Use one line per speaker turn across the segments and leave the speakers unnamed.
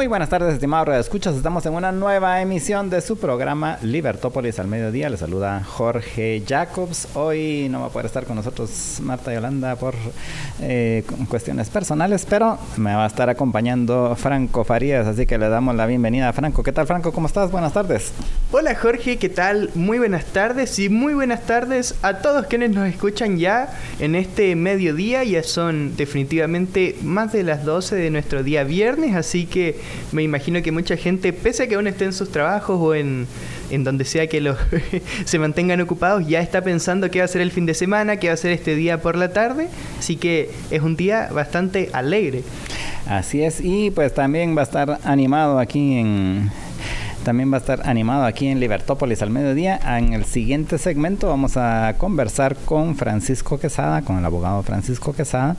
Muy buenas tardes, estimados escuchas. Estamos en una nueva emisión de su programa Libertópolis al mediodía. Les saluda Jorge Jacobs. Hoy no va a poder estar con nosotros Marta Yolanda por eh, cuestiones personales, pero me va a estar acompañando Franco Farías. Así que le damos la bienvenida a Franco. ¿Qué tal, Franco? ¿Cómo estás? Buenas tardes.
Hola, Jorge. ¿Qué tal? Muy buenas tardes y muy buenas tardes a todos quienes nos escuchan ya en este mediodía. Ya son definitivamente más de las 12 de nuestro día viernes, así que me imagino que mucha gente, pese a que aún esté en sus trabajos o en, donde sea que los se mantengan ocupados, ya está pensando qué va a ser el fin de semana, qué va a ser este día por la tarde. Así que es un día bastante alegre.
Así es, y pues también va a estar animado aquí en también va a estar animado aquí en Libertópolis al mediodía. En el siguiente segmento vamos a conversar con Francisco Quesada, con el abogado Francisco Quesada,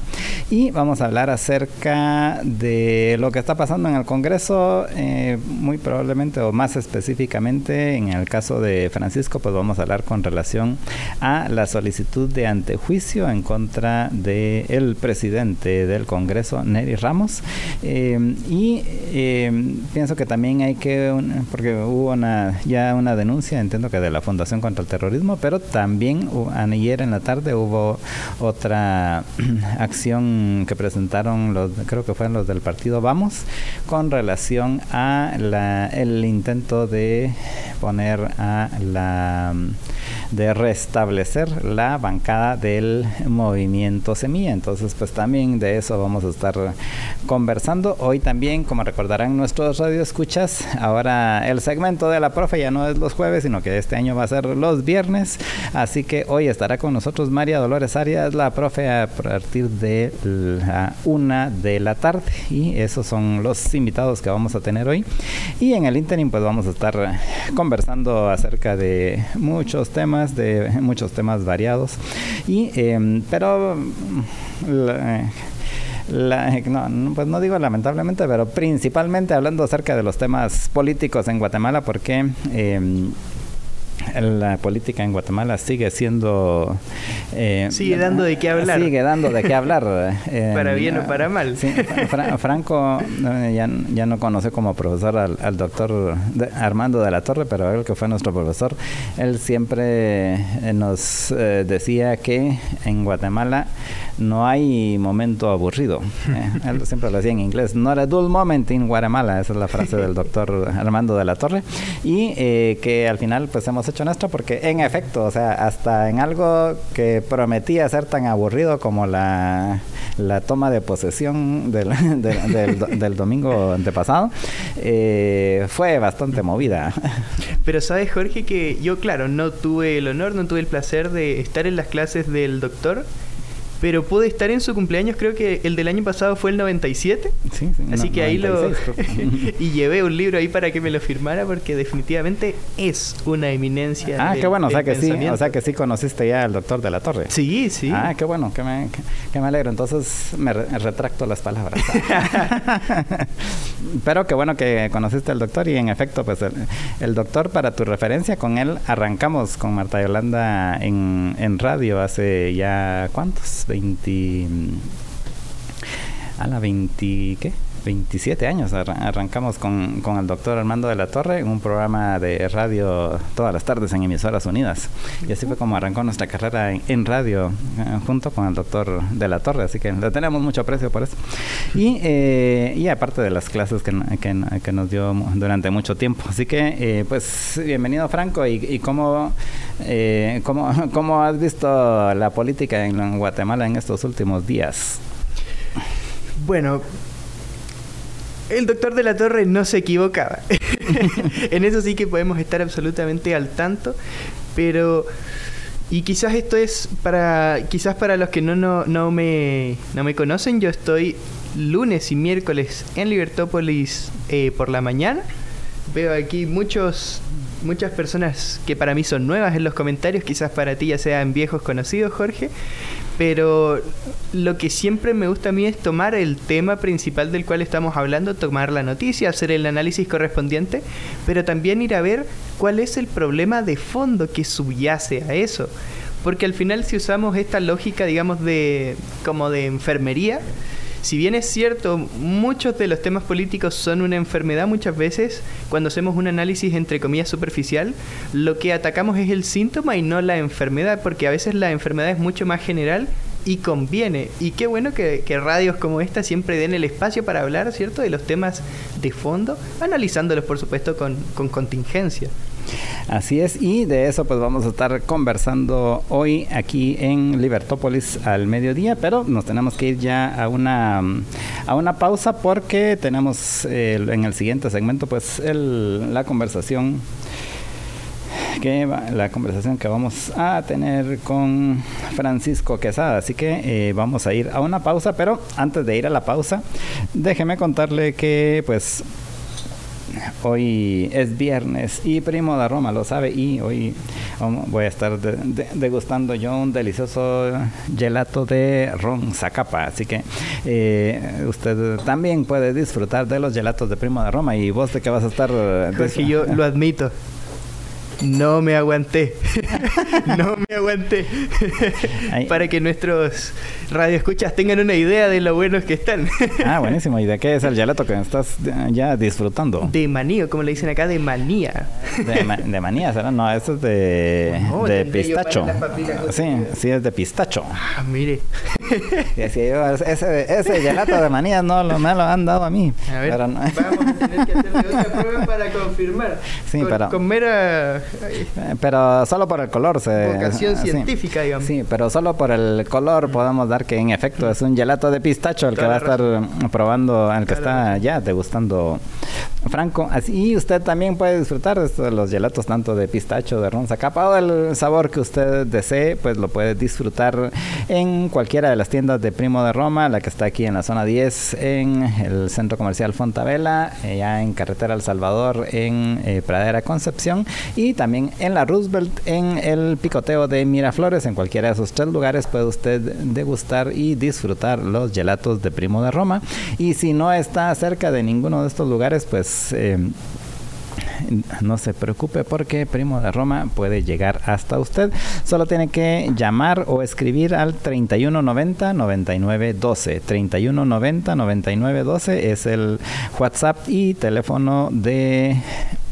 y vamos a hablar acerca de lo que está pasando en el Congreso, eh, muy probablemente o más específicamente en el caso de Francisco, pues vamos a hablar con relación a la solicitud de antejuicio en contra del el presidente del Congreso, Neri Ramos. Eh, y eh, pienso que también hay que porque hubo una, ya una denuncia, entiendo que de la Fundación contra el Terrorismo, pero también ayer en la tarde hubo otra acción que presentaron los, creo que fueron los del partido Vamos, con relación a la, el intento de poner a la de restablecer la bancada del movimiento Semilla. Entonces, pues también de eso vamos a estar conversando. Hoy también, como recordarán nuestros radioescuchas, ahora el segmento de la profe ya no es los jueves, sino que este año va a ser los viernes. Así que hoy estará con nosotros María Dolores Arias, la profe, a partir de la una de la tarde. Y esos son los invitados que vamos a tener hoy. Y en el interim, pues vamos a estar conversando acerca de muchos temas de muchos temas variados. Y, em, pero... no, pues no digo lamentablemente, pero principalmente hablando acerca de los temas políticos en Guatemala, porque em, la política en Guatemala sigue siendo...
Eh, sigue dando de qué hablar.
Sigue dando de qué hablar.
Eh, para bien o para mal.
Franco eh, ya, ya, no conoce como profesor al, doctor Armando de la Torre, pero él que fue nuestro profesor, él siempre nos decía que en Guatemala no hay momento aburrido. él siempre lo decía en inglés. Not a dull moment in Guatemala. Esa es la frase del doctor Armando de la Torre. Y que al final pues hemos hecho nuestro porque en efecto, o sea, hasta en algo que prometía ser tan aburrido como la, la toma de posesión del, del, domingo antepasado, eh, fue bastante movida.
Pero sabes, Jorge, que yo, claro, no tuve el honor, no tuve el placer de estar en las clases del doctor pero pude estar en su cumpleaños, creo que el del año pasado fue el 97. Sí, sí Así que ahí lo... y llevé un libro ahí para que me lo firmara porque definitivamente es una eminencia.
Ah, qué bueno, o sea que sí, o sea que sí conociste ya al doctor de la Torre.
Sí, sí.
Ah, qué bueno, que me, que, me alegro. Entonces me retracto las palabras. pero qué bueno que conociste al doctor y en efecto, pues el, doctor, para tu referencia, con él arrancamos con Marta Yolanda en, en radio hace ya, ¿cuántos? 20... A la 20... ¿Qué? 27 años. arrancamos con, con, el doctor Armando de la Torre en un programa de radio todas las tardes en Emisoras Unidas. Y así fue como arrancó nuestra carrera en, radio eh, junto con el doctor de la Torre. Así que le tenemos mucho aprecio por eso. Y, eh, y aparte de las clases que, que, nos dio durante mucho tiempo. Así que, eh, pues, bienvenido Franco. ¿Y, y cómo, cómo, cómo has visto la política en Guatemala en estos últimos días?
Bueno, el doctor de la Torre no se equivocaba. en eso sí que podemos estar absolutamente al tanto, pero y quizás esto es para quizás para los que no no, no me no me conocen, yo estoy lunes y miércoles en Libertópolis eh, por la mañana. Veo aquí muchos muchas personas que para mí son nuevas en los comentarios, quizás para ti ya sean viejos conocidos, Jorge, pero lo que siempre me gusta a mí es tomar el tema principal del cual estamos hablando, tomar la noticia, hacer el análisis correspondiente, pero también ir a ver cuál es el problema de fondo que subyace a eso. Porque al final si usamos esta lógica, digamos, de como de enfermería, si bien es cierto, muchos de los temas políticos son una enfermedad muchas veces, cuando hacemos un análisis entre comillas superficial, lo que atacamos es el síntoma y no la enfermedad, porque a veces la enfermedad es mucho más general y conviene. Y qué bueno que, radios como esta siempre den el espacio para hablar, ¿cierto?, de los temas de fondo, analizándolos, por supuesto, con, con contingencia.
Así es, y de eso pues vamos a estar conversando hoy aquí en Libertópolis al mediodía, pero nos tenemos que ir ya a una, a una pausa porque tenemos en el siguiente segmento pues el, la conversación que la conversación que vamos a tener con Francisco Quesada. Así que eh, vamos a ir a una pausa, pero antes de ir a la pausa, déjeme contarle que pues Hoy es viernes y Primo de Roma lo sabe y hoy voy a estar degustando yo un delicioso gelato de ron Zacapa. Así que eh, usted también puede disfrutar de los gelatos de Primo de Roma. ¿Y vos de qué vas a estar?
Pues que yo lo admito. No me aguanté. no me aguanté. Para que nuestros radioescuchas tengan una idea de lo buenos que están.
ah, buenísimo. ¿Y de qué es el gelato que estás ya disfrutando?
De maní, como le dicen acá, de manía.
De, manía, ¿será? No, eso es de, de pistacho. Sí, sí, es de pistacho.
Ah, mire.
ese, ese gelato de manía no lo, me lo han dado a mí.
A ver, vamos a tener que hacer otra prueba para confirmar.
Sí, con, pero...
Con mera
eh, pero solo por el color se...
Vocación científica, digamos.
Sí, pero solo por el color podemos dar que en efecto es un gelato de pistacho el que va a estar probando, el que está ya degustando Franco. Así usted también puede disfrutar de los gelatos tanto de pistacho, de ronza capa o el sabor que usted desee, pues lo puede disfrutar en cualquiera de las tiendas de Primo de Roma, la que está aquí en la zona 10, en el centro comercial Fontavela, eh, ya en Carretera El Salvador, en eh, Pradera Concepción. Y también en la Roosevelt, en el picoteo de Miraflores. En cualquiera de esos tres lugares puede usted degustar y disfrutar los gelatos de Primo de Roma. Y si no está cerca de ninguno de estos lugares, pues... Eh, no se preocupe porque Primo de Roma puede llegar hasta usted. Solo tiene que llamar o escribir al 3190 9912. 3190 9912 es el WhatsApp y teléfono de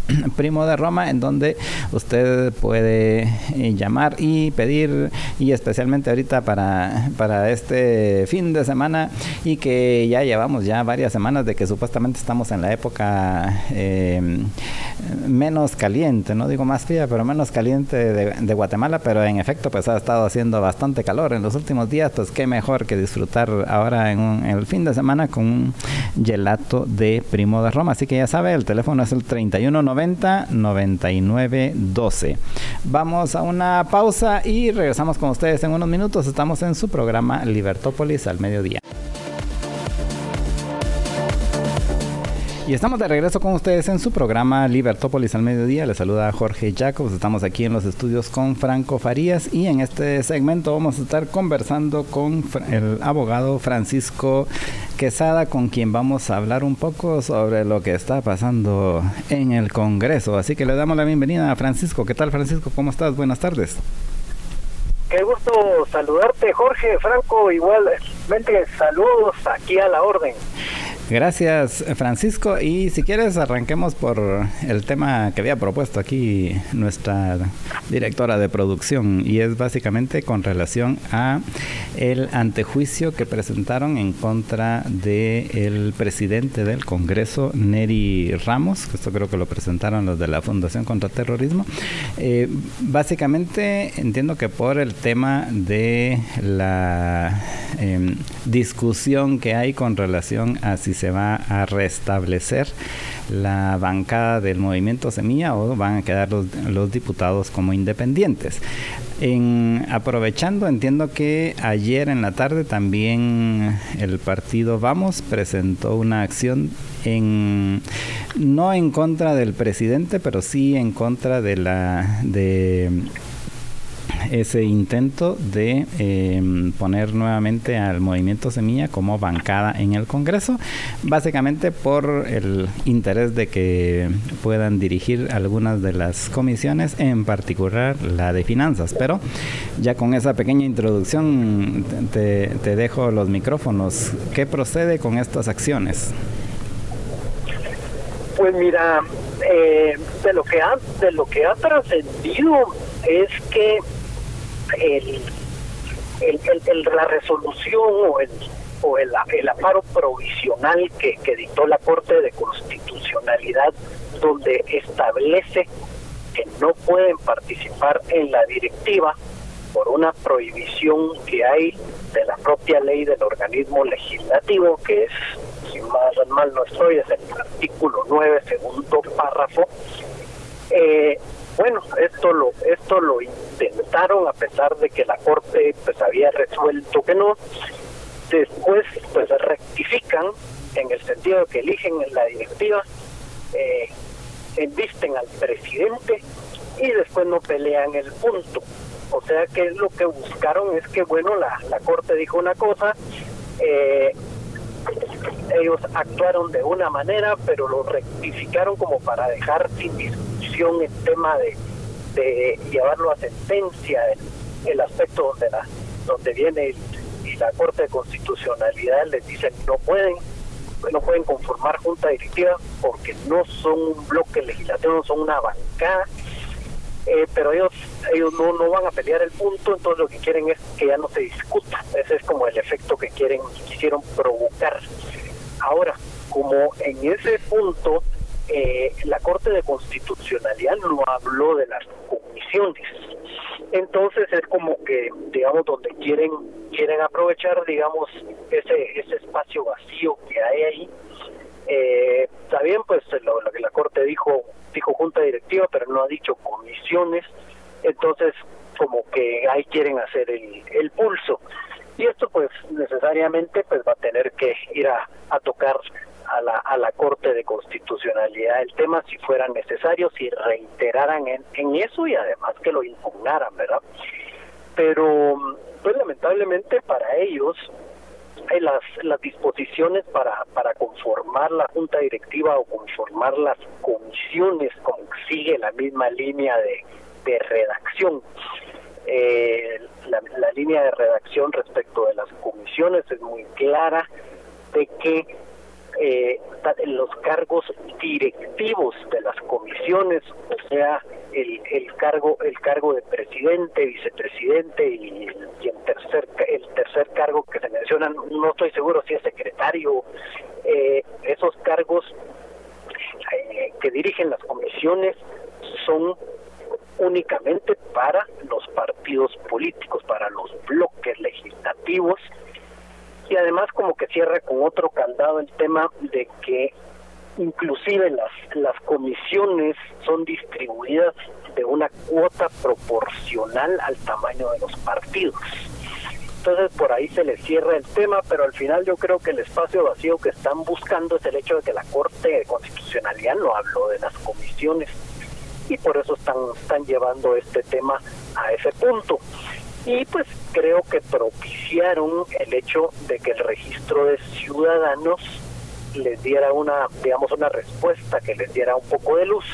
Primo de Roma, en donde usted puede eh, llamar y pedir, y especialmente ahorita para, para este fin de semana, y que ya llevamos ya varias semanas de que supuestamente estamos en la época em, menos caliente, no digo más fría, pero menos caliente de, Guatemala, pero en efecto pues ha estado haciendo bastante calor en los últimos días, pues qué mejor que disfrutar ahora en, en el fin de semana con un gelato de Primo de Roma. Así que ya sabe, el teléfono es el 3190 90 99 12. Vamos a una pausa y regresamos con ustedes en unos minutos. Estamos en su programa Libertópolis al mediodía. Y estamos de regreso con ustedes en su programa Libertópolis al mediodía. Les saluda Jorge Jacobs. Estamos aquí en los estudios con Franco Farías y en este segmento vamos a estar conversando con el abogado Francisco Quesada, con quien vamos a hablar un poco sobre lo que está pasando en el Congreso. Así que le damos la bienvenida a Francisco. ¿Qué tal, Francisco? ¿Cómo estás? Buenas tardes.
Qué gusto saludarte, Jorge, Franco, igualmente saludos aquí a la orden.
Gracias, Francisco. Y si quieres, arranquemos por el tema que había propuesto aquí nuestra directora de producción y es básicamente con relación a el antejuicio que presentaron en contra de el presidente del Congreso, Neri Ramos, esto creo que lo presentaron los de la Fundación contra Terrorismo. Eh, básicamente entiendo que por el tema de la em, discusión que hay con relación a si se va a restablecer la bancada del movimiento Semilla o van a quedar los, los diputados como independientes. En, aprovechando, entiendo que ayer en la tarde también el partido Vamos presentó una acción en no en contra del presidente, pero sí en contra de la de ese intento de em, poner nuevamente al movimiento Semilla como bancada en el Congreso, básicamente por el interés de que puedan dirigir algunas de las comisiones, en particular la de finanzas. Pero ya con esa pequeña introducción te, te dejo los micrófonos. ¿Qué procede con estas acciones?
Pues mira, eh, de lo que ha de lo que ha trascendido es que el, el, la resolución o el o el, el aparo provisional que, que dictó la Corte de Constitucionalidad donde establece que no pueden participar en la directiva por una prohibición que hay de la propia ley del organismo legislativo, que es, si mal, mal no estoy, es el artículo 9, segundo párrafo. Eh, bueno, esto lo, esto lo intentaron a pesar de que la Corte pues había resuelto que no. Después pues rectifican en el sentido de que eligen en la directiva, eh, envisten al presidente y después no pelean el punto. O sea que lo que buscaron es que, bueno, la, la Corte dijo una cosa, eh, ellos actuaron de una manera, pero lo rectificaron como para dejar sin discusión el tema de, de llevarlo a sentencia, el, aspecto donde, la, donde viene y la Corte de Constitucionalidad les dice no pueden no pueden conformar junta directiva porque no son un bloque legislativo, son una bancada eh, pero ellos ellos no, no van a pelear el punto, entonces lo que quieren es que ya no se discuta. Ese es como el efecto que quieren quisieron provocar. Ahora, como en ese punto eh, la Corte de Constitucionalidad no habló de las comisiones, entonces es como que digamos donde quieren quieren aprovechar digamos ese ese espacio vacío que hay ahí eh, está bien, pues lo, que la Corte dijo, dijo junta directiva, pero no ha dicho comisiones, entonces como que ahí quieren hacer el, el pulso. Y esto pues necesariamente pues va a tener que ir a, a tocar a la, a la Corte de Constitucionalidad el tema si fuera necesario, si reiteraran en, en eso y además que lo impugnaran, ¿verdad? Pero pues lamentablemente para ellos las, las disposiciones para, para conformar la junta directiva o conformar las comisiones, como sigue la misma línea de, de redacción. Eh, la, la, línea de redacción respecto de las comisiones es muy clara de que eh, los cargos directivos de las comisiones, o sea, el, el cargo el cargo de presidente, vicepresidente y, el tercer el tercer cargo que se menciona, no estoy seguro si es secretario, eh, esos cargos eh, que dirigen las comisiones son únicamente para los partidos políticos, para los bloques legislativos y además como que cierra con otro candado el tema de que inclusive las, las comisiones son distribuidas de una cuota proporcional al tamaño de los partidos. Entonces por ahí se les cierra el tema, pero al final yo creo que el espacio vacío que están buscando es el hecho de que la Corte de Constitucionalidad no habló de las comisiones y por eso están, están llevando este tema a ese punto y pues creo que propiciaron el hecho de que el registro de ciudadanos les diera una, digamos, una respuesta que les diera un poco de luz.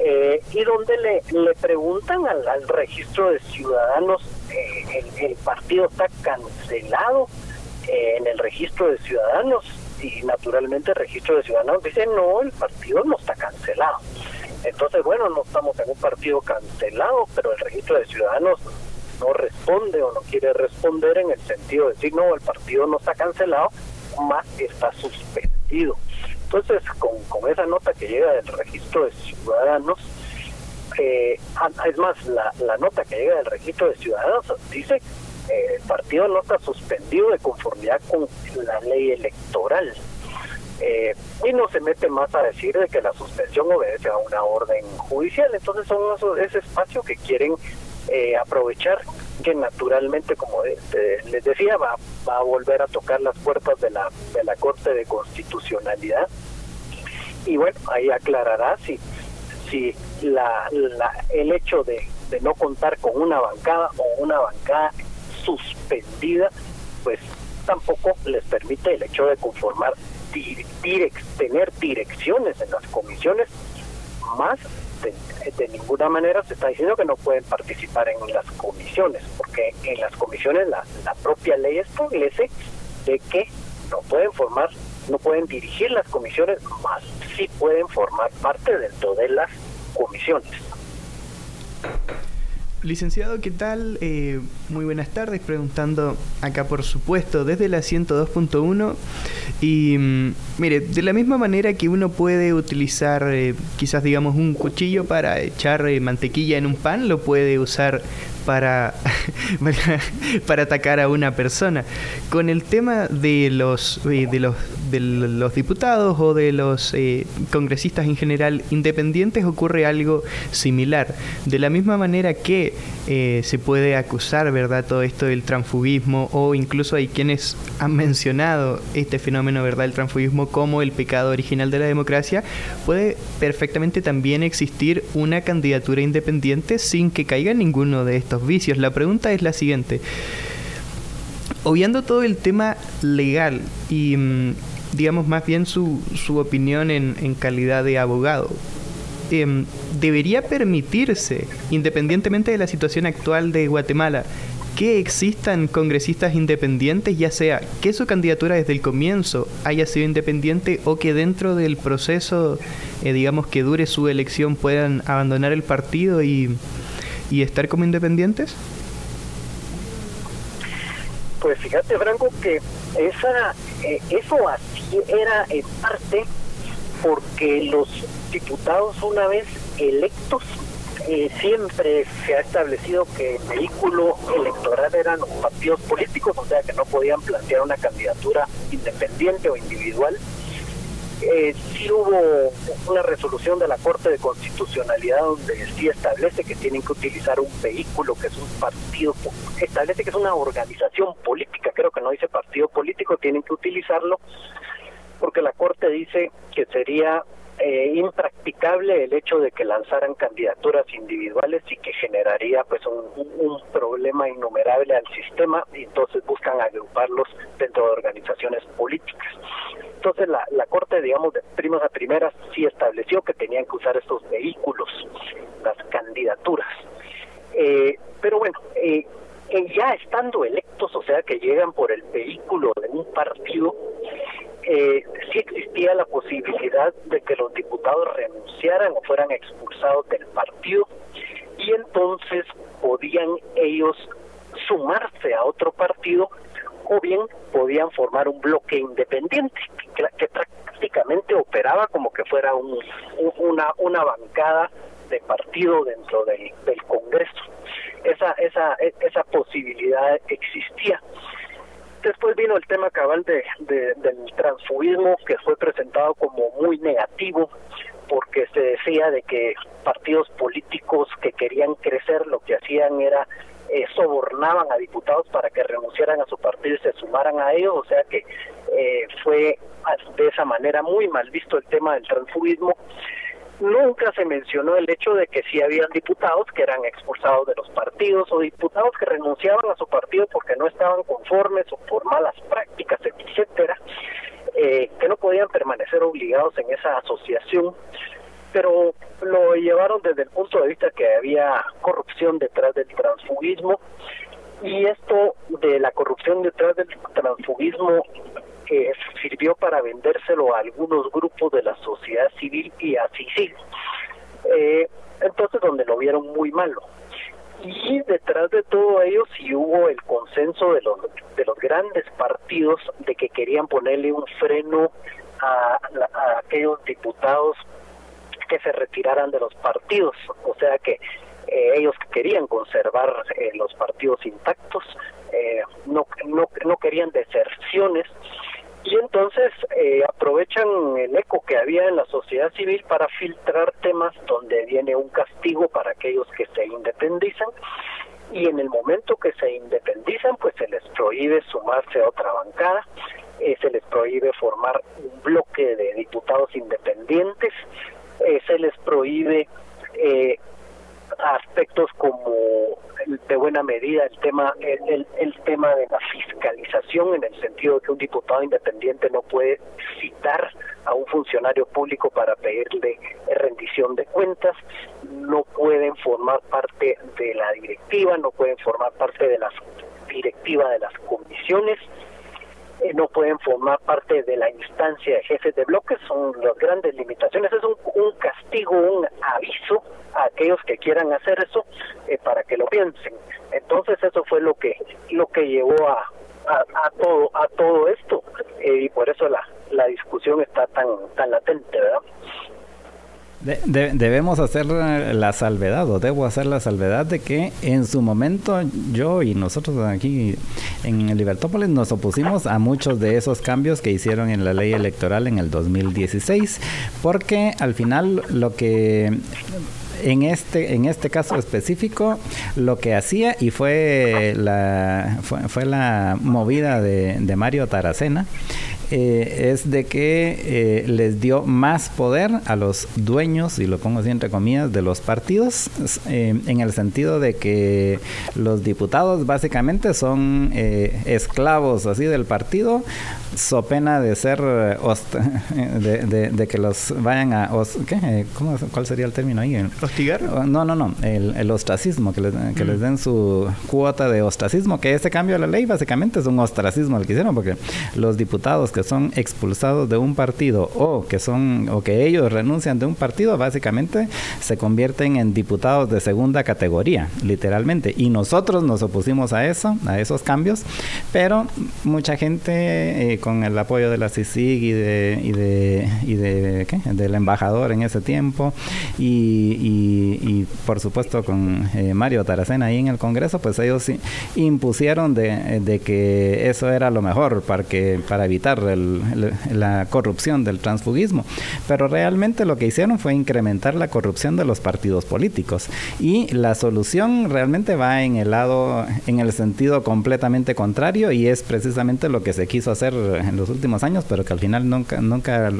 Eh, y donde le, le preguntan al, registro de ciudadanos, eh, el, partido está cancelado eh, en el registro de ciudadanos y naturalmente el registro de ciudadanos dice no, el partido no está cancelado. Entonces, bueno, no estamos en un partido cancelado, pero el registro de ciudadanos no responde o no quiere responder en el sentido de decir, no, el partido no está cancelado, más está suspendido. Entonces, con, con esa nota que llega del registro de ciudadanos, eh, es más, la, la nota que llega del registro de ciudadanos dice eh, el partido no está suspendido de conformidad con la ley electoral. Eh, y no se mete más a decir de que la suspensión obedece a una orden judicial. Entonces son ese espacio que quieren eh, aprovechar que naturalmente, como les decía, va, va a volver a tocar las puertas de la, de la Corte de Constitucionalidad. Y bueno, ahí aclarará si, si la, la, el hecho de, no contar con una bancada o una bancada suspendida, pues tampoco les permite el hecho de conformar, tener direcciones en las comisiones, más de, ninguna manera se está diciendo que no pueden participar en las comisiones, porque en las comisiones la, propia ley establece de que no pueden formar, no pueden dirigir las comisiones, más sí pueden formar parte dentro de las comisiones.
Licenciado, ¿qué tal? Eh, muy buenas tardes, preguntando acá por supuesto desde la 102.1 y mm, mire, de la misma manera que uno puede utilizar eh, quizás digamos un cuchillo para echar eh, mantequilla en un pan, lo puede usar para, para atacar a una persona. Con el tema de los, de los, de los diputados o de los eh, congresistas en general independientes ocurre algo similar. De la misma manera que eh, se puede acusar, ¿verdad?, todo esto del transfugismo o incluso hay quienes han mencionado este fenómeno, ¿verdad?, el transfugismo como el pecado original de la democracia, puede perfectamente también existir una candidatura independiente sin que caiga ninguno de estos vicios. La pregunta es la siguiente. Obviando todo el tema legal y, mm, digamos, más bien su, su opinión en, calidad de abogado, em, ¿debería permitirse, independientemente de la situación actual de Guatemala, que existan congresistas independientes, ya sea que su candidatura desde el comienzo haya sido independiente o que dentro del proceso, eh, digamos, que dure su elección puedan abandonar el partido y y estar como independientes?
Pues fíjate, Franco, que esa, eh, eso así era en parte porque los diputados una vez electos eh, siempre se ha establecido que el vehículo electoral eran partidos políticos, o sea que no podían plantear una candidatura independiente o individual eh, sí hubo una resolución de la Corte de Constitucionalidad donde sí establece que tienen que utilizar un vehículo que es un partido, establece que es una organización política, creo que no dice partido político, tienen que utilizarlo porque la Corte dice que sería eh, impracticable el hecho de que lanzaran candidaturas individuales y que generaría pues un, un, problema innumerable al sistema y entonces buscan agruparlos dentro de organizaciones políticas. Entonces la, la Corte, digamos, de primas a primeras sí estableció que tenían que usar estos vehículos, las candidaturas. Eh, pero bueno, eh, ya estando electos, o sea que llegan por el vehículo de un partido, eh, sí existía la posibilidad de que los diputados renunciaran o fueran expulsados del partido y entonces podían ellos sumarse a otro partido o bien podían formar un bloque independiente que, que prácticamente operaba como que fuera un, una, una bancada de partido dentro del, del Congreso. Esa, esa, esa posibilidad existía. Después vino el tema cabal de, de, del transfugismo que fue presentado como muy negativo porque se decía de que partidos políticos que querían crecer lo que hacían era eh, sobornaban a diputados para que renunciaran a su partido y se sumaran a ellos, o sea que eh, fue de esa manera muy mal visto el tema del transfugismo. Nunca se mencionó el hecho de que sí habían diputados que eran expulsados de los partidos o diputados que renunciaban a su partido porque no estaban conformes o por malas prácticas, etcétera, eh, que no podían permanecer obligados en esa asociación pero lo llevaron desde el punto de vista que había corrupción detrás del transfugismo y esto de la corrupción detrás del transfugismo eh, sirvió para vendérselo a algunos grupos de la sociedad civil y así sí. Eh, entonces donde lo vieron muy malo. Y detrás de todo ello sí hubo el consenso de los, de los grandes partidos de que querían ponerle un freno a, a aquellos diputados que se retiraran de los partidos, o sea que eh, ellos querían conservar eh, los partidos intactos, eh, no, no, no querían deserciones. Y entonces eh, aprovechan el eco que había en la sociedad civil para filtrar temas donde viene un castigo para aquellos que se independizan. Y en el momento que se independizan pues se les prohíbe sumarse a otra bancada, eh, se les prohíbe formar un bloque de diputados independientes, eh, se les prohíbe eh, aspectos como de buena medida el tema el, el, tema de la fiscalización en el sentido de que un diputado independiente no puede citar a un funcionario público para pedirle rendición de cuentas, no pueden formar parte de la directiva, no pueden formar parte de la directiva de las comisiones, eh, no pueden formar parte de la instancia de jefes de bloques, son las grandes limitaciones. Es un, castigo, un aviso a aquellos que quieran hacer eso eh, para que lo piensen. Entonces eso fue lo que lo que llevó a, a, todo a todo esto eh, y por eso la, la discusión está tan tan latente, ¿verdad?
Debemos hacer la salvedad, o debo hacer la salvedad de que en su momento yo y nosotros aquí en Libertópolis nos opusimos a muchos de esos cambios que hicieron en la ley electoral en el 2016, porque al final lo que en este en este caso específico lo que hacía y fue la fue, la movida de, de Mario Taracena eh, es de que eh, les dio más poder a los dueños, y lo pongo así entre comillas, de los partidos, eh, en el sentido de que los diputados básicamente son esclavos así del partido, so pena de ser, de, que los vayan a, ¿qué? ¿cuál sería el término ahí?
¿Hostigar?
No, no, no, el, ostracismo, que, les, que les mm. den su cuota de ostracismo, que este cambio de la ley básicamente es un ostracismo el que hicieron, porque los diputados que son expulsados de un partido o que son o que ellos renuncian de un partido, básicamente se convierten en diputados de segunda categoría, literalmente. Y nosotros nos opusimos a eso, a esos cambios, pero mucha gente eh, con el apoyo de la CICIG y de y de, y de ¿qué? del embajador en ese tiempo y, y, por supuesto con eh, Mario Taracena ahí en el Congreso, pues ellos impusieron de, de que eso era lo mejor para que para evitar la corrupción del transfugismo. Pero realmente lo que hicieron fue incrementar la corrupción de los partidos políticos. Y la solución realmente va en el lado, en el sentido completamente contrario y es precisamente lo que se quiso hacer en los últimos años, pero que al final nunca, nunca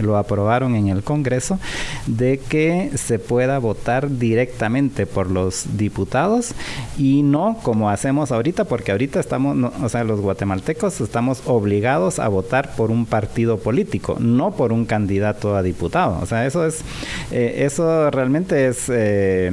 lo aprobaron en el Congreso, de que se pueda votar directamente por los diputados y no como hacemos ahorita, porque ahorita estamos, o sea, los guatemaltecos estamos obligados a votar por un partido político, no por un candidato a diputado. O sea, eso es, eh, eso realmente es eh,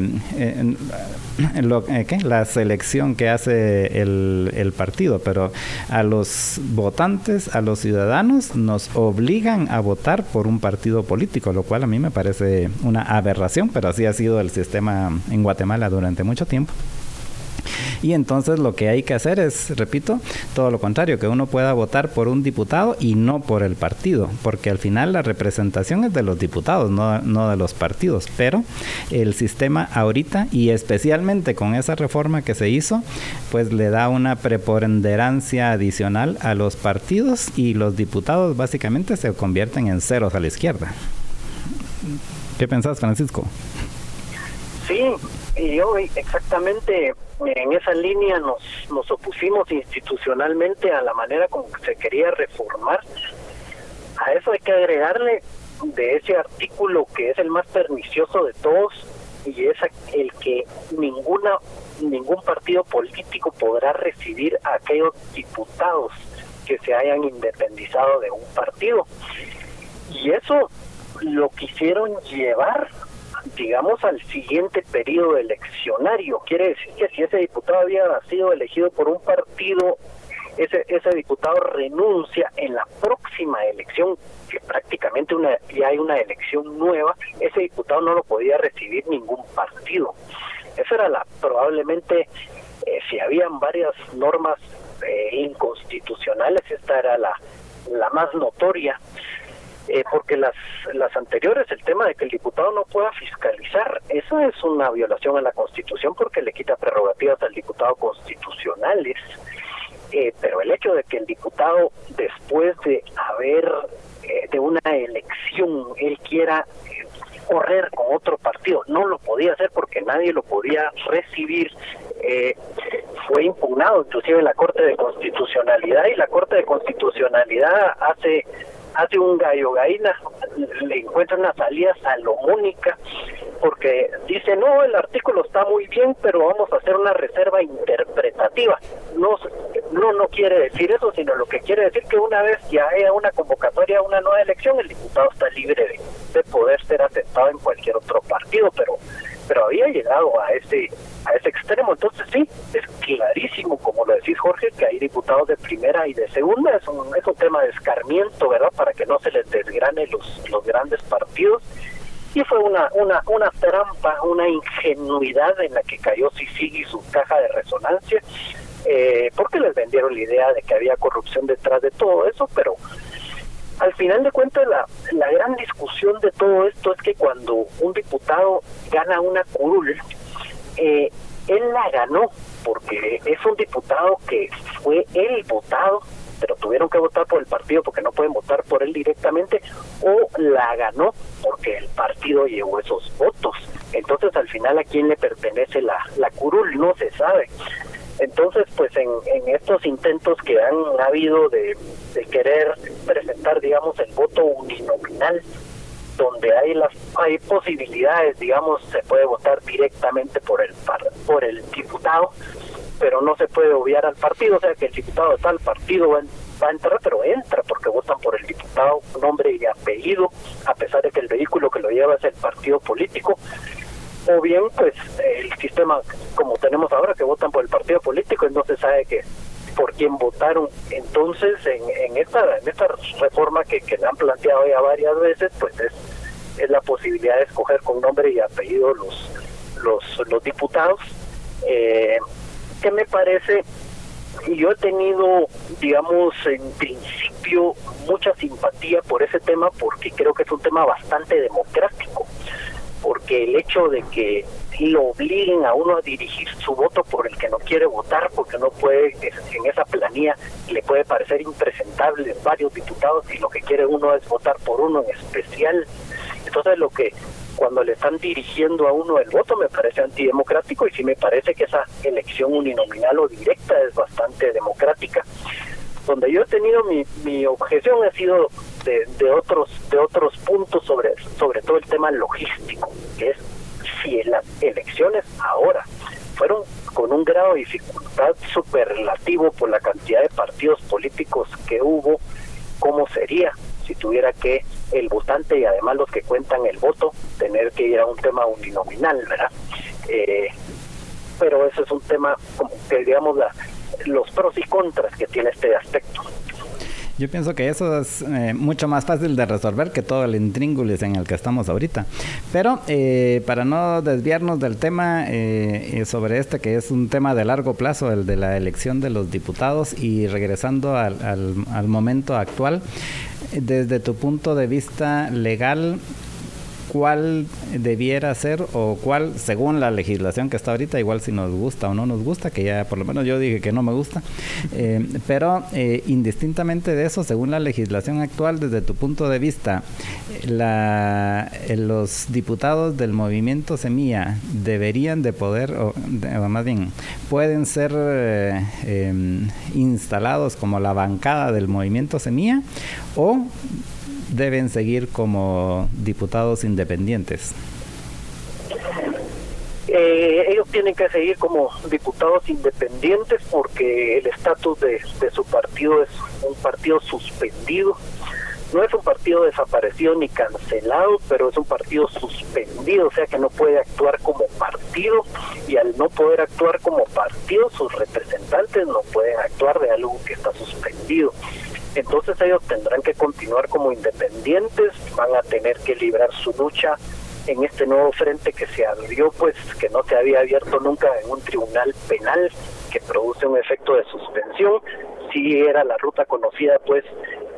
lo, ¿qué? la selección que hace el, el partido, pero a los votantes, a los ciudadanos, nos obligan a votar por un partido político, lo cual a mí me parece una aberración, pero así ha sido el sistema en Guatemala durante mucho tiempo. Y entonces lo que hay que hacer es, repito, todo lo contrario, que uno pueda votar por un diputado y no por el partido, porque al final la representación es de los diputados, no, no de los partidos. Pero el sistema ahorita, y especialmente con esa reforma que se hizo, pues le da una preponderancia adicional a los partidos y los diputados básicamente se convierten en ceros a la izquierda. ¿Qué pensás, Francisco?
Sí, y hoy exactamente en esa línea nos, nos opusimos institucionalmente a la manera como se quería reformar. A eso hay que agregarle de ese artículo que es el más pernicioso de todos y es el que ninguna ningún partido político podrá recibir a aquellos diputados que se hayan independizado de un partido. Y eso lo quisieron llevar digamos, al siguiente periodo eleccionario. Quiere decir que si ese diputado había sido elegido por un partido, ese, ese diputado renuncia en la próxima elección, que prácticamente una, ya hay una elección nueva, ese diputado no lo podía recibir ningún partido. Esa era la, probablemente, eh, si habían varias normas eh, inconstitucionales, esta era la, la más notoria eh, porque las, las anteriores, el tema de que el diputado no pueda fiscalizar, eso es una violación a la Constitución porque le quita prerrogativas al diputado constitucionales. eh, pero el hecho de que el diputado, después de haber, eh, de una elección, él quiera eh, correr con otro partido, no lo podía hacer porque nadie lo podía recibir, fue impugnado inclusive en la Corte de Constitucionalidad y la Corte de Constitucionalidad hace hace un gallo gallina, le encuentra una salida salomónica, porque dice, no, el artículo está muy bien, pero vamos a hacer una reserva interpretativa. No, no, no quiere decir eso, sino lo que quiere decir que una vez ya haya una convocatoria a una nueva elección, el diputado está libre de, de poder ser atentado en cualquier otro partido, pero pero había llegado a ese a ese extremo. Entonces sí, es clarísimo, como lo decís Jorge, que hay diputados de primera y de segunda, es un, es un tema de escarmiento, ¿verdad? Para que no se les desgrane los, los grandes partidos. Y fue una, una, una trampa, una ingenuidad en la que cayó Sisig y su caja de resonancia, eh, porque les vendieron la idea de que había corrupción detrás de todo eso, pero al final de cuentas la, la gran discusión de todo esto es que cuando un diputado gana una curul, eh, él la ganó porque es un diputado que fue él votado, pero tuvieron que votar por el partido porque no pueden votar por él directamente, o la ganó porque el partido llevó esos votos. Entonces al final a quién le pertenece la, la curul no se sabe. Entonces, pues en, en estos intentos que han habido de, de querer presentar, digamos, el voto uninominal, donde hay las hay posibilidades, digamos, se puede votar directamente por el por el diputado, pero no se puede obviar al partido, o sea que el diputado está al partido va a entrar, pero entra porque votan por el diputado, nombre y apellido, a pesar de que el vehículo que lo lleva es el partido político o bien pues el sistema como tenemos ahora que votan por el partido político y no se sabe que por quién votaron. Entonces en, en esta en esta reforma que, que han planteado ya varias veces pues es, es la posibilidad de escoger con nombre y apellido los los, los diputados. Eh, que me parece y yo he tenido digamos en principio mucha simpatía por ese tema porque creo que es un tema bastante democrático porque el hecho de que lo obliguen a uno a dirigir su voto por el que no quiere votar, porque no puede, en esa planilla le puede parecer impresentable varios diputados y lo que quiere uno es votar por uno en especial. Entonces lo que cuando le están dirigiendo a uno el voto me parece antidemocrático y sí me parece que esa elección uninominal o directa es bastante democrática donde yo he tenido mi, mi objeción ha sido de, de otros de otros puntos sobre sobre todo el tema logístico que es si las elecciones ahora fueron con un grado de dificultad superlativo por la cantidad de partidos políticos que hubo cómo sería si tuviera que el votante y además los que cuentan el voto tener que ir a un tema uninominal verdad eh, pero eso es un tema como que digamos la los pros y contras que tiene este aspecto.
Yo pienso que eso es eh, mucho más fácil de resolver que todo el intríngulis en el que estamos ahorita. Pero eh, para no desviarnos del tema eh, sobre este, que es un tema de largo plazo, el de la elección de los diputados, y regresando al, al, al momento actual, desde tu punto de vista legal, cuál debiera ser o cuál, según la legislación que está ahorita, igual si nos gusta o no nos gusta, que ya por lo menos yo dije que no me gusta, eh, pero eh, indistintamente de eso, según la legislación actual, desde tu punto de vista, la, eh, los diputados del movimiento Semilla deberían de poder, o, más bien, pueden ser em, instalados como la bancada del movimiento Semilla o deben seguir como diputados independientes?
Eh, ellos tienen que seguir como diputados independientes porque el estatus de, de, su partido es un partido suspendido. No es un partido desaparecido ni cancelado, pero es un partido suspendido, o sea que no puede actuar como partido y al no poder actuar como partido, sus representantes no pueden actuar de algo que está suspendido entonces ellos tendrán que continuar como independientes, van a tener que librar su lucha en este nuevo frente que se abrió, pues que no se había abierto nunca en un tribunal penal que produce un efecto de suspensión. Sí era la ruta conocida, pues,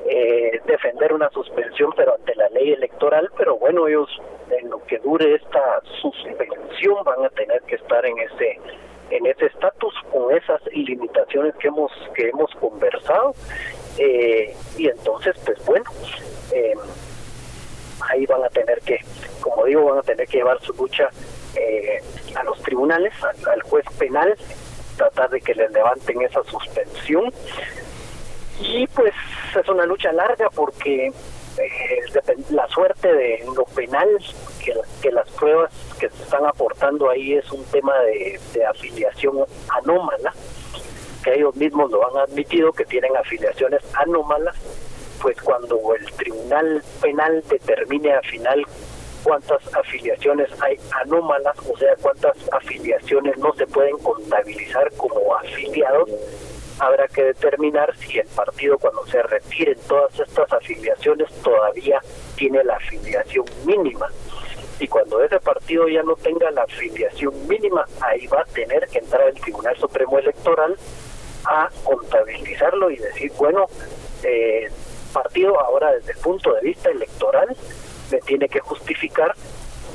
eh, defender una suspensión, pero ante la ley electoral, pero bueno, ellos en lo que dure esta suspensión van a tener que estar en ese en ese estatus con esas limitaciones que hemos que hemos conversado eh, y entonces pues bueno eh, ahí van a tener que como digo van a tener que llevar su lucha eh, a los tribunales al, juez penal tratar de que les levanten esa suspensión. Y pues es una lucha larga porque la suerte de lo penal que, las pruebas que se están aportando ahí es un tema de, afiliación anómala, que ellos mismos lo han admitido que tienen afiliaciones anómalas, pues cuando el tribunal penal determine al final cuántas afiliaciones hay anómalas, o sea, cuántas afiliaciones no se pueden contabilizar como afiliados, habrá que determinar si el partido cuando se retiren todas estas afiliaciones todavía tiene la afiliación mínima. Y cuando ese partido ya no tenga la afiliación mínima, ahí va a tener que entrar el Tribunal Supremo Electoral a contabilizarlo y decir, bueno, eh, partido ahora desde el punto de vista electoral me tiene que justificar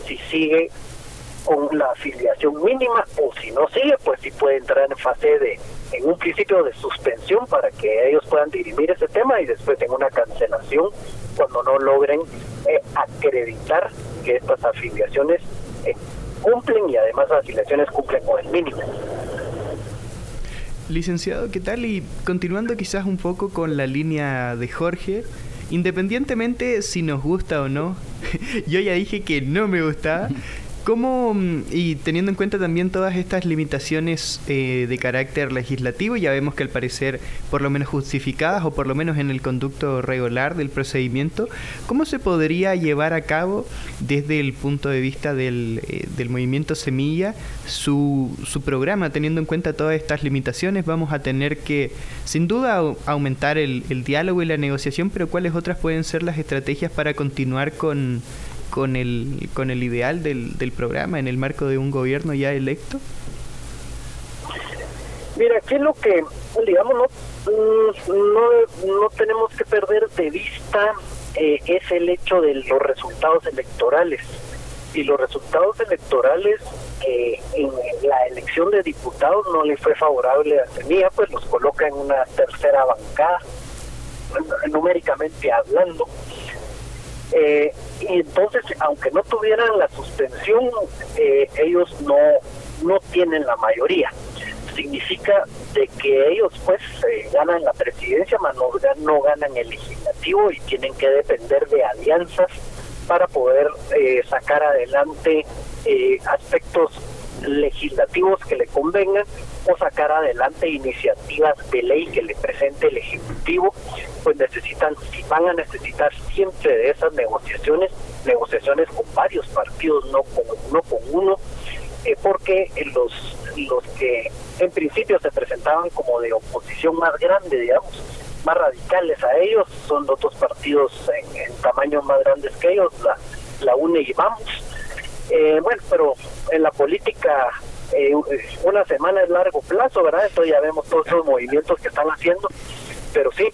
si sigue con la afiliación mínima o si no sigue, pues si puede entrar en fase de, en un principio de suspensión para que ellos puedan dirimir ese tema y después en una cancelación cuando no logren eh, acreditar que estas afiliaciones eh, cumplen y además las afiliaciones cumplen con el mínimo.
Licenciado, ¿qué tal? Y continuando quizás un poco con la línea de Jorge, independientemente si nos gusta o no, yo ya dije que no me gusta, ¿Cómo, mm, y teniendo en cuenta también todas estas limitaciones eh, de carácter legislativo, ya vemos que al parecer por lo menos justificadas o por lo menos en el conducto regular del procedimiento, ¿cómo se podría llevar a cabo desde el punto de vista del, eh, del movimiento Semilla su, su programa? Teniendo en cuenta todas estas limitaciones, vamos a tener que, sin duda, aumentar el, el diálogo y la negociación, pero ¿cuáles otras pueden ser las estrategias para continuar con con el, con el ideal del, del programa en el marco de un gobierno ya electo?
Mira, aquí lo que, digamos, no, mm, no, tenemos que perder de vista eh, es el hecho de los resultados electorales. Y los resultados electorales que en la elección de diputados no le fue favorable a Semilla, pues los coloca en una tercera bancada, numéricamente hablando. Eh, y entonces, aunque no tuvieran la suspensión, eh, ellos no, no tienen la mayoría. Significa de que ellos pues eh, ganan la presidencia, pero no, ganan el legislativo y tienen que depender de alianzas para poder sacar adelante aspectos legislativos que le convengan o sacar adelante iniciativas de ley que le presente el Ejecutivo, pues necesitan, si van a necesitar siempre de esas negociaciones, negociaciones con varios partidos, no con, no con uno, eh, porque los, los que en principio se presentaban como de oposición más grande, digamos, más radicales a ellos, son otros partidos en, en tamaños más grandes que ellos, la, la UNE y Vamos, eh, bueno, pero en la política eh, una semana es largo plazo, ¿verdad? Esto ya vemos todos esos movimientos que están haciendo, pero sí,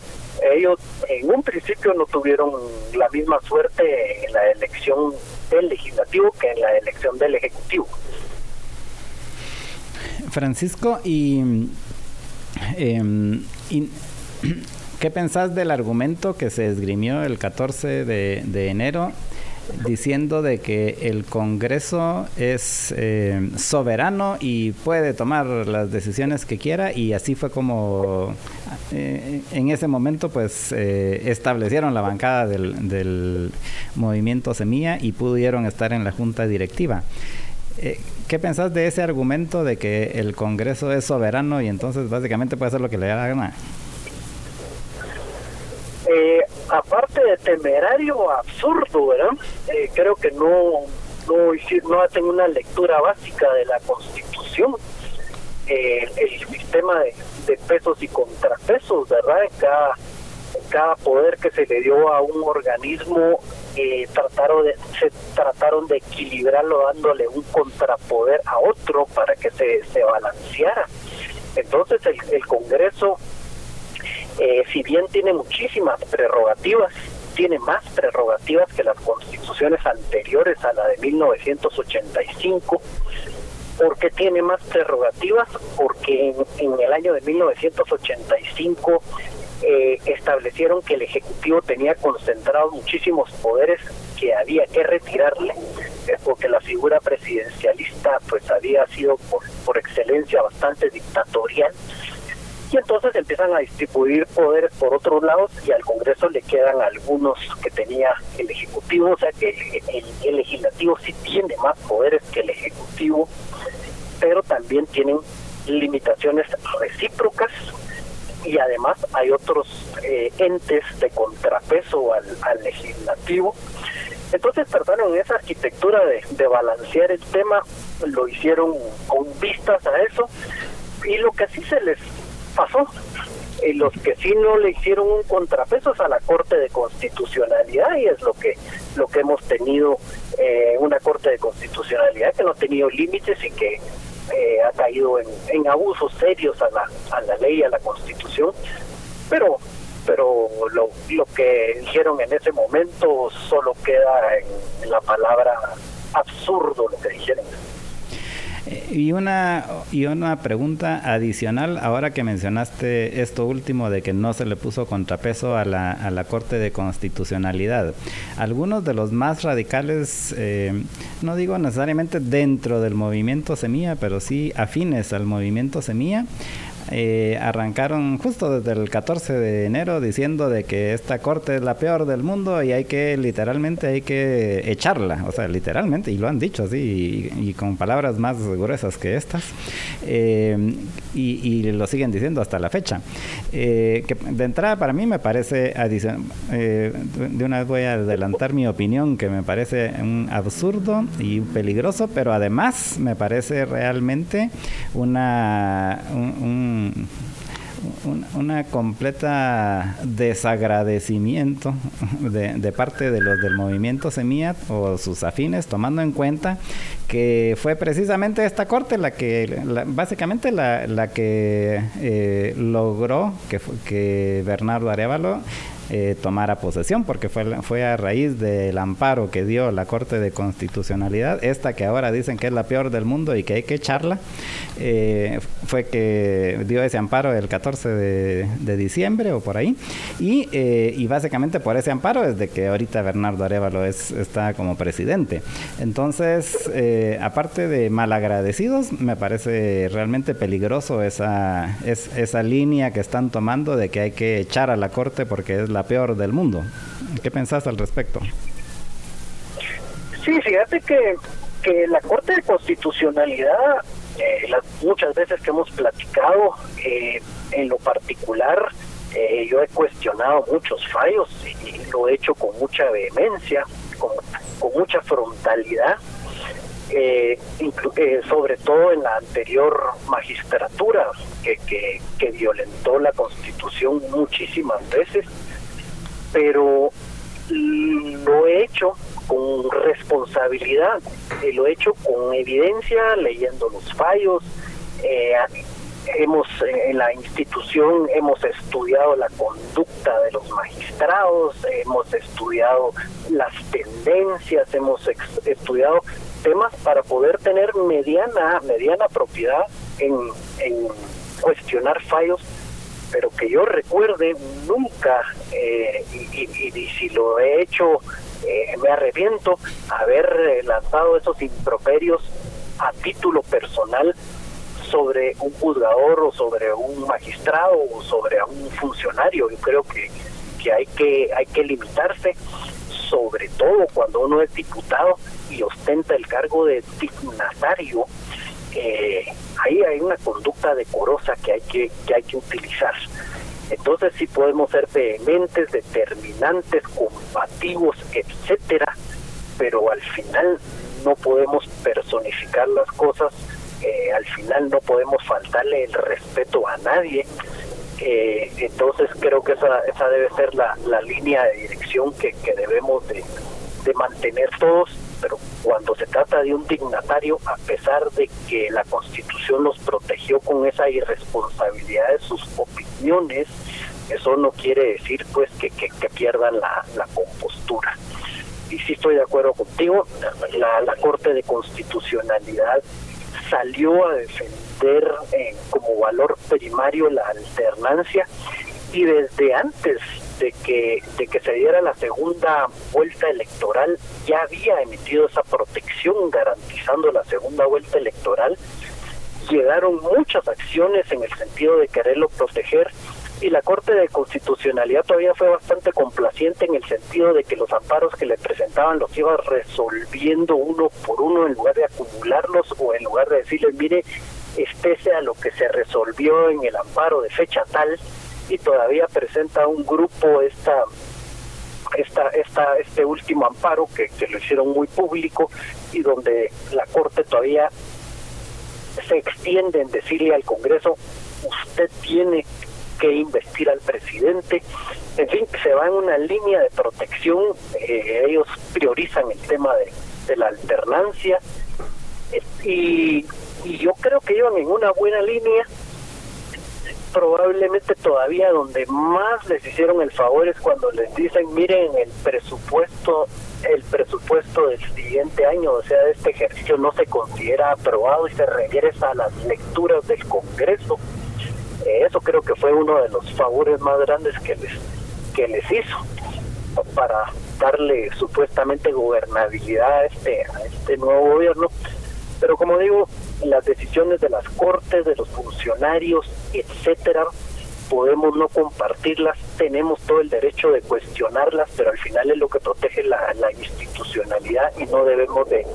ellos en un principio no tuvieron la misma suerte en la elección del legislativo que en la elección del ejecutivo.
Francisco, y, em, ¿qué pensás del argumento que se esgrimió el 14 de, de enero diciendo de que el Congreso es eh, soberano y puede tomar las decisiones que quiera y así fue como eh, en ese momento pues eh, establecieron la bancada del, del, movimiento Semilla y pudieron estar en la junta directiva. ¿Qué pensás de ese argumento de que el Congreso es soberano y entonces básicamente puede hacer lo que le da la gana?
Eh, aparte de temerario, absurdo, ¿verdad? Eh, creo que no, no, no hacen una lectura básica de la Constitución. Eh, el sistema de, pesos y contrapesos, ¿verdad? Cada, cada poder que se le dio a un organismo trataron de, se trataron de equilibrarlo dándole un contrapoder a otro para que se, se balanceara. Entonces el, el Congreso eh, si bien tiene muchísimas prerrogativas, tiene más prerrogativas que las constituciones anteriores a la de 1985, ¿Por qué tiene más prerrogativas? Porque en, el año de 1985 eh, establecieron que el Ejecutivo tenía concentrados muchísimos poderes que había que retirarle, eh, porque la figura presidencialista pues había sido por, por excelencia bastante dictatorial y entonces empiezan a distribuir poderes por otros lados y al Congreso le quedan algunos que tenía el Ejecutivo, o sea que el, Legislativo sí tiene más poderes que el Ejecutivo, pero también tienen limitaciones recíprocas y además hay otros eh, entes de contrapeso al, legislativo. Entonces trataron esa arquitectura de, de balancear el tema, lo hicieron con vistas a eso y lo que sí se les pasó. Y los que sí no le hicieron un contrapeso es a la Corte de Constitucionalidad y es lo que lo que hemos tenido eh, una Corte de Constitucionalidad que no ha tenido límites y que eh, ha caído en, abusos serios a la, a la ley, a la Constitución, pero pero lo, lo que dijeron en ese momento solo queda en la palabra absurdo lo que dijeron.
Y una, y una pregunta adicional, ahora que mencionaste esto último de que no se le puso contrapeso a la, a la Corte de Constitucionalidad. Algunos de los más radicales, eh, no digo necesariamente dentro del movimiento Semilla, pero sí afines al movimiento Semilla, eh, arrancaron justo desde el 14 de enero diciendo de que esta corte es la peor del mundo y hay que literalmente hay que echarla, o sea, literalmente, y lo han dicho así, y, con palabras más gruesas que estas, eh, y, lo siguen diciendo hasta la fecha. Eh, que de entrada para mí me parece, de una vez voy a adelantar mi opinión, que me parece un absurdo y peligroso, pero además me parece realmente una... un una completa desagradecimiento de, parte de los del movimiento Semilla o sus afines, tomando en cuenta que fue precisamente esta corte la que, básicamente la, la que eh, logró que, que Bernardo Arevalo eh, tomara posesión, porque fue, fue a raíz del amparo que dio la Corte de Constitucionalidad, esta que ahora dicen que es la peor del mundo y que hay que echarla, eh, fue que dio ese amparo el 14 de, diciembre o por ahí, y, eh, y, básicamente por ese amparo es de que ahorita Bernardo Arevalo es, está como presidente. Entonces, aparte de malagradecidos, me parece realmente peligroso esa, es, esa línea que están tomando de que hay que echar a la Corte porque es la peor del mundo. ¿Qué pensás al respecto?
Sí, fíjate que, que la Corte de Constitucionalidad, eh, las muchas veces que hemos platicado, eh, en lo particular, eh, yo he cuestionado muchos fallos y, lo he hecho con mucha vehemencia, con, mucha frontalidad. Eh, sobre todo en la anterior magistratura que, que, que, violentó la constitución muchísimas veces pero lo he hecho con responsabilidad, y lo he hecho con evidencia, leyendo los fallos. Eh, hemos en la institución hemos estudiado la conducta de los magistrados, hemos estudiado las tendencias, hemos estudiado temas para poder tener mediana mediana propiedad en, en cuestionar fallos pero que yo recuerde nunca, eh, y, si lo he hecho, eh, me arrepiento haber lanzado esos improperios a título personal sobre un juzgador o sobre un magistrado o sobre un funcionario. Yo creo que, que hay que hay que limitarse, sobre todo cuando uno es diputado y ostenta el cargo de dignatario. Eh, ahí hay una conducta decorosa que hay que, que hay que utilizar. Entonces sí podemos ser vehementes, determinantes, combativos, etcétera, pero al final no podemos personificar las cosas, eh, al final no podemos faltarle el respeto a nadie. Eh, entonces creo que esa, esa debe ser la, la línea de dirección que, que debemos de, de mantener todos pero cuando se trata de un dignatario, a pesar de que la Constitución los protegió con esa irresponsabilidad de sus opiniones, eso no quiere decir pues que, que, pierdan la, la, compostura. Y sí estoy de acuerdo contigo, la, la Corte de Constitucionalidad salió a defender eh, como valor primario la alternancia y desde antes de que, de que se diera la segunda vuelta electoral ya había emitido esa protección garantizando la segunda vuelta electoral. Llegaron muchas acciones en el sentido de quererlo proteger y la Corte de Constitucionalidad todavía fue bastante complaciente en el sentido de que los amparos que le presentaban los iba resolviendo uno por uno en lugar de acumularlos o en lugar de decirle, mire, espese a lo que se resolvió en el amparo de fecha tal y todavía presenta un grupo esta esta, esta, este último amparo que, lo hicieron muy público y donde la Corte todavía se extiende en decirle al Congreso, usted tiene que investir al presidente. En fin, se va en una línea de protección. Eh, ellos priorizan el tema de, de la alternancia eh, y, y yo creo que iban en una buena línea probablemente todavía donde más les hicieron el favor es cuando les dicen miren el presupuesto el presupuesto del siguiente año o sea de este ejercicio no se considera aprobado y se regresa a las lecturas del Congreso eso creo que fue uno de los favores más grandes que les que les hizo para darle supuestamente gobernabilidad a este a este nuevo gobierno. Pero como digo las decisiones de las cortes de los funcionarios etcétera podemos no compartirlas tenemos todo el derecho de cuestionarlas pero al final es lo que protege la, la institucionalidad y no debemos de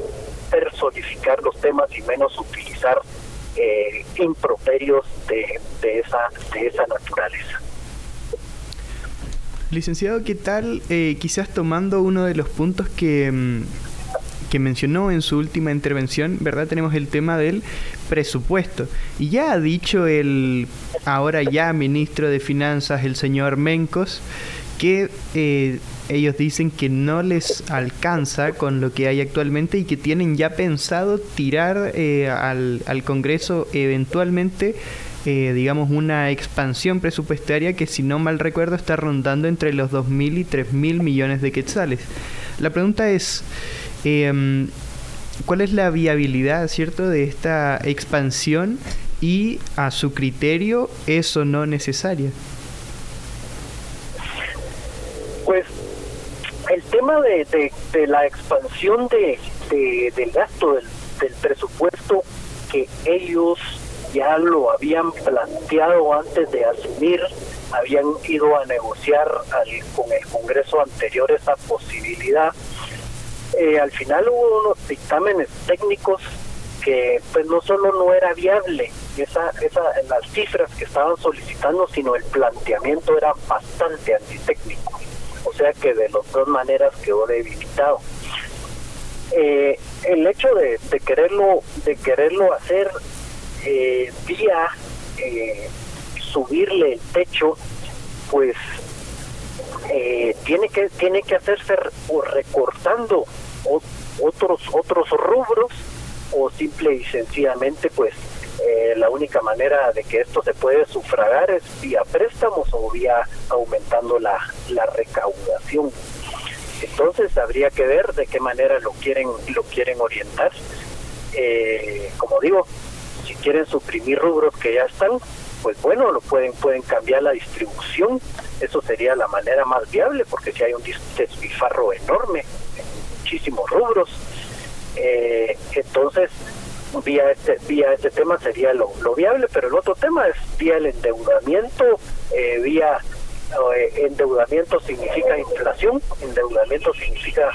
personificar los temas y menos utilizar eh, improperios de, de, esa, de esa naturaleza.
Licenciado, ¿qué tal? Eh, quizás tomando uno de los puntos que, mm, que mencionó en su última intervención, ¿verdad? Tenemos el tema del presupuesto. Y ya ha dicho el ahora ya ministro de Finanzas, el señor Mencos, que eh, ellos dicen que no les alcanza con lo que hay actualmente y que tienen ya pensado tirar eh, al, al, Congreso eventualmente, eh, digamos, una expansión presupuestaria que si no mal recuerdo está rondando entre los 2.000 y 3.000 millones de quetzales. La pregunta es, eh, ¿cuál es la viabilidad, cierto, de esta expansión y a su criterio es o no necesaria?
Pues el tema de, la expansión de, del gasto del, del, presupuesto que ellos ya lo habían planteado antes de asumir, habían ido a negociar al, con el Congreso anterior esa posibilidad. Eh, al final hubo unos dictámenes técnicos que pues no solo no era viable esa, esa, las cifras que estaban solicitando, sino el planteamiento era bastante antitécnico o sea que de las dos maneras quedó debilitado. Eh, el hecho de, de, quererlo de quererlo hacer eh, vía eh, subirle el techo pues eh, tiene que tiene que hacerse o recortando o, otros otros rubros o simple y sencillamente pues eh, la única manera de que esto se puede sufragar es vía préstamos o vía aumentando la, la recaudación. Entonces habría que ver de qué manera lo quieren lo quieren orientar. Eh, como digo, si quieren suprimir rubros que ya están, pues bueno, lo pueden pueden cambiar la distribución. Eso sería la manera más viable, porque si hay un despilfarro enorme en muchísimos rubros, eh, entonces vía este vía este tema sería lo, viable pero el otro tema es vía el endeudamiento eh, vía eh, endeudamiento significa inflación endeudamiento significa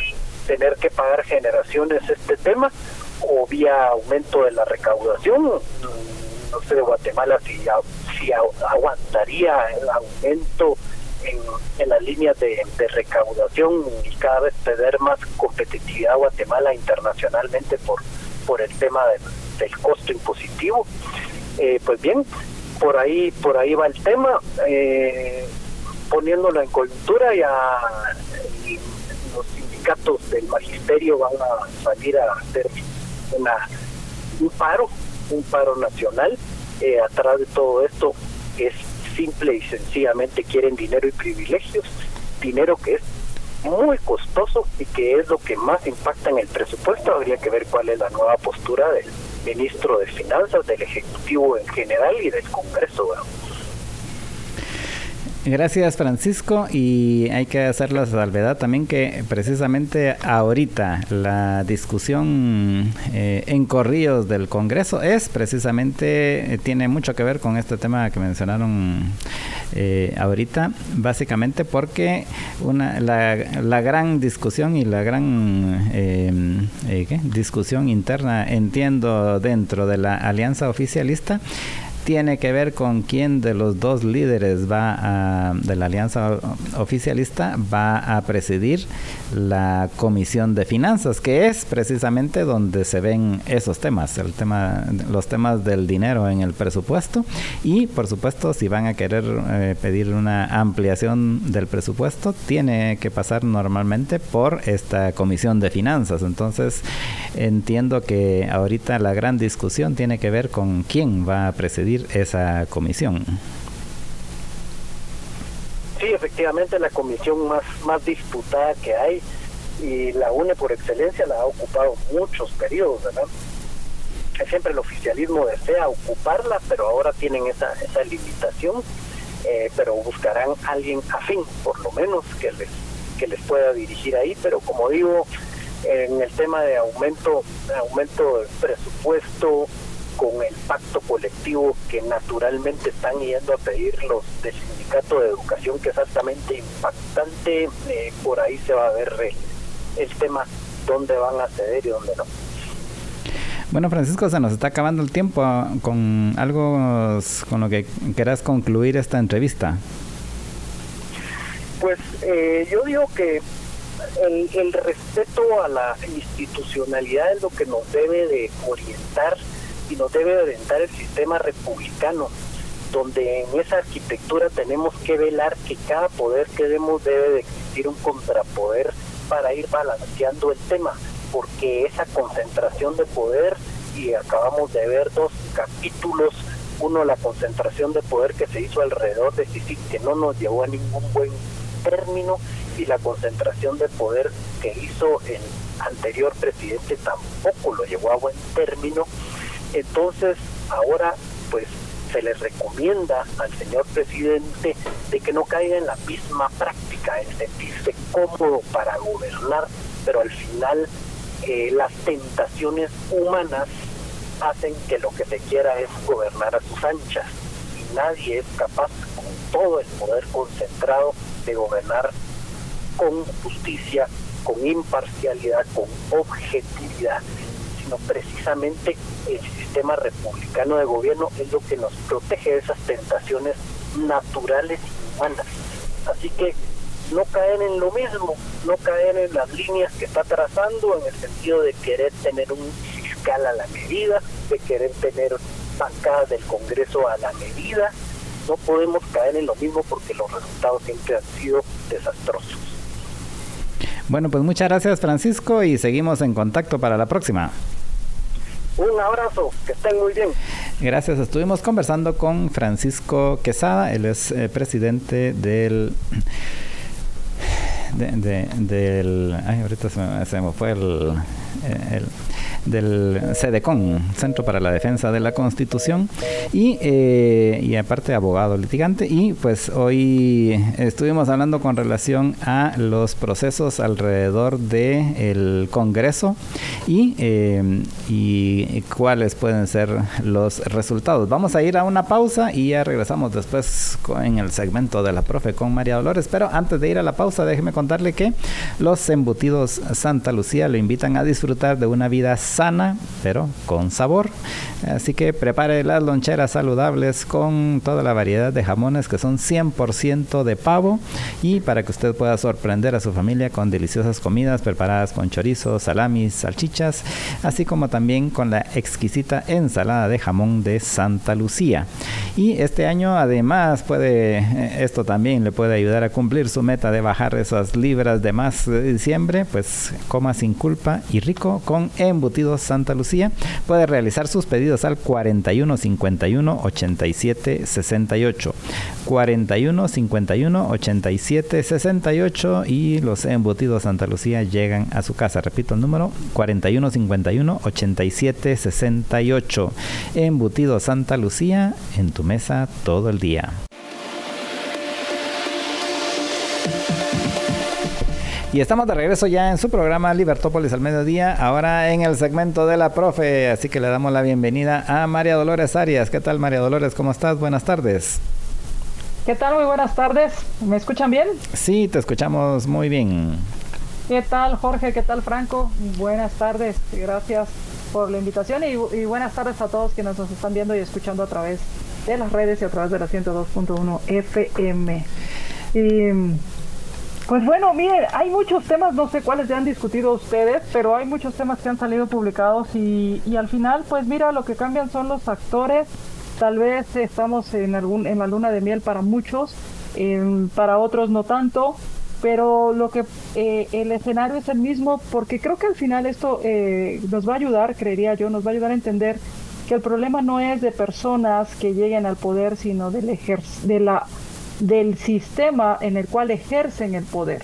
tener que pagar generaciones este tema o vía aumento de la recaudación no sé de Guatemala si aguantaría el aumento en, las líneas de, recaudación y cada vez tener más competitividad Guatemala internacionalmente por por el tema del, costo impositivo. Eh, pues bien, por ahí por ahí va el tema, eh, poniéndolo en coyuntura ya los sindicatos del magisterio van a salir a hacer una un paro, un paro nacional. Eh, atrás de todo esto es simple y sencillamente quieren dinero y privilegios, dinero que es muy costoso y que es lo que más impacta en el presupuesto. Habría que ver cuál es la nueva postura del, ministro de Finanzas, del Ejecutivo en general y del Congreso.
Gracias Francisco y hay que hacer la salvedad también que precisamente ahorita la discusión eh, en corrillos del Congreso es precisamente, eh, tiene mucho que ver con este tema que mencionaron eh, ahorita, básicamente porque una, la, la, gran discusión y la gran discusión interna, entiendo, dentro de la alianza oficialista, tiene que ver con quién de los dos líderes va a, de la alianza oficialista va a presidir la comisión de finanzas, que es precisamente donde se ven esos temas, el tema, los temas del dinero en el presupuesto y por supuesto si van a querer eh, pedir una ampliación del presupuesto tiene que pasar normalmente por esta comisión de finanzas. Entonces entiendo que ahorita la gran discusión tiene que ver con quién va a presidir esa comisión.
Sí, efectivamente la comisión más, más disputada que hay y la UNE por excelencia la ha ocupado muchos periodos, ¿verdad? Siempre el oficialismo desea ocuparla, pero ahora tienen esa, esa limitación, eh, pero buscarán alguien afín, por lo menos, que les, que les pueda dirigir ahí, pero como digo, en el tema de aumento, aumento del presupuesto, con el pacto colectivo que naturalmente están yendo a pedir los del sindicato de educación, que es altamente impactante. Eh, por ahí se va a ver el, tema, dónde van a ceder y dónde no.
Bueno, Francisco, se nos está acabando el tiempo con algo con lo que quieras concluir esta entrevista.
Pues eh, yo digo que el, el, respeto a la institucionalidad es lo que nos debe de orientar y nos debe orientar el sistema republicano, donde en esa arquitectura tenemos que velar que cada poder que demos debe de existir un contrapoder para ir balanceando el tema, porque esa concentración de poder, y acabamos de ver dos capítulos, uno la concentración de poder que se hizo alrededor de Sisi, que no nos llevó a ningún buen término, y la concentración de poder que hizo el anterior presidente tampoco lo llevó a buen término entonces, ahora pues se le recomienda al señor presidente de que no caiga en la misma práctica, en sentirse cómodo para gobernar, pero al final eh, las tentaciones humanas hacen que lo que se quiera es gobernar a sus anchas. Y nadie es capaz con todo el poder concentrado de gobernar con justicia, con imparcialidad, con objetividad precisamente el sistema republicano de gobierno es lo que nos protege de esas tentaciones naturales y humanas. Así que no caer en lo mismo, no caer en las líneas que está trazando en el sentido de querer tener un fiscal a la medida, de querer tener bancadas del Congreso a la medida. No podemos caer en lo mismo porque los resultados siempre han sido desastrosos.
Bueno, pues muchas gracias Francisco y seguimos en contacto para la próxima.
Un abrazo, que estén muy bien.
Gracias, estuvimos conversando con Francisco Quesada, él es eh, presidente del... De, del... Ay, ahorita se me, fue el, eh, el del CEDECON, Centro para la Defensa de la Constitución, y, eh, y aparte abogado litigante. Y pues hoy estuvimos hablando con relación a los procesos alrededor del el Congreso y, eh, y cuáles pueden ser los resultados. Vamos a ir a una pausa y ya regresamos después en el segmento de la profe con María Dolores. Pero antes de ir a la pausa, déjeme contarle que los embutidos Santa Lucía lo invitan a disfrutar de una vida sana, pero con sabor. Así que prepare las loncheras saludables con toda la variedad de jamones que son 100% de pavo y para que usted pueda sorprender a su familia con deliciosas comidas preparadas con chorizo, salamis, salchichas, así como también con la exquisita ensalada de jamón de Santa Lucía. Y este año además puede, eh, esto también le puede ayudar a cumplir su meta de bajar esas libras de más de diciembre, pues coma sin culpa y rico con embutidos Santa Lucía. Puede realizar sus pedidos al 41 51 87 68. 41 51 87 68 y los embutidos Santa Lucía llegan a su casa. Repito el número 41 51 87 68. Embutidos Santa Lucía en tu mesa todo el día. Y estamos de regreso ya en su programa Libertópolis al mediodía, ahora en el segmento de la profe, así que le damos la bienvenida a María Dolores Arias. ¿Qué tal María Dolores? ¿Cómo estás? Buenas tardes.
¿Qué tal? Muy buenas tardes. ¿Me escuchan bien?
Sí, te escuchamos muy bien.
¿Qué tal Jorge? ¿Qué tal Franco? Buenas tardes. Gracias por la invitación y, y buenas tardes a todos quienes nos están viendo y escuchando a través de las redes y a través de la 102.1 FM. Y pues bueno, miren, hay muchos temas, no sé cuáles ya han discutido ustedes, pero hay muchos temas que han salido publicados y, y al final, pues mira, lo que cambian son los actores. Tal vez estamos en, algún, en la luna de miel para muchos, para otros no tanto, pero lo que eh, el escenario es el mismo porque creo que al final esto eh, nos va a ayudar, creería yo, nos va a ayudar a entender que el problema no es de personas que lleguen al poder, sino del ejer de la del sistema en el cual ejercen el poder.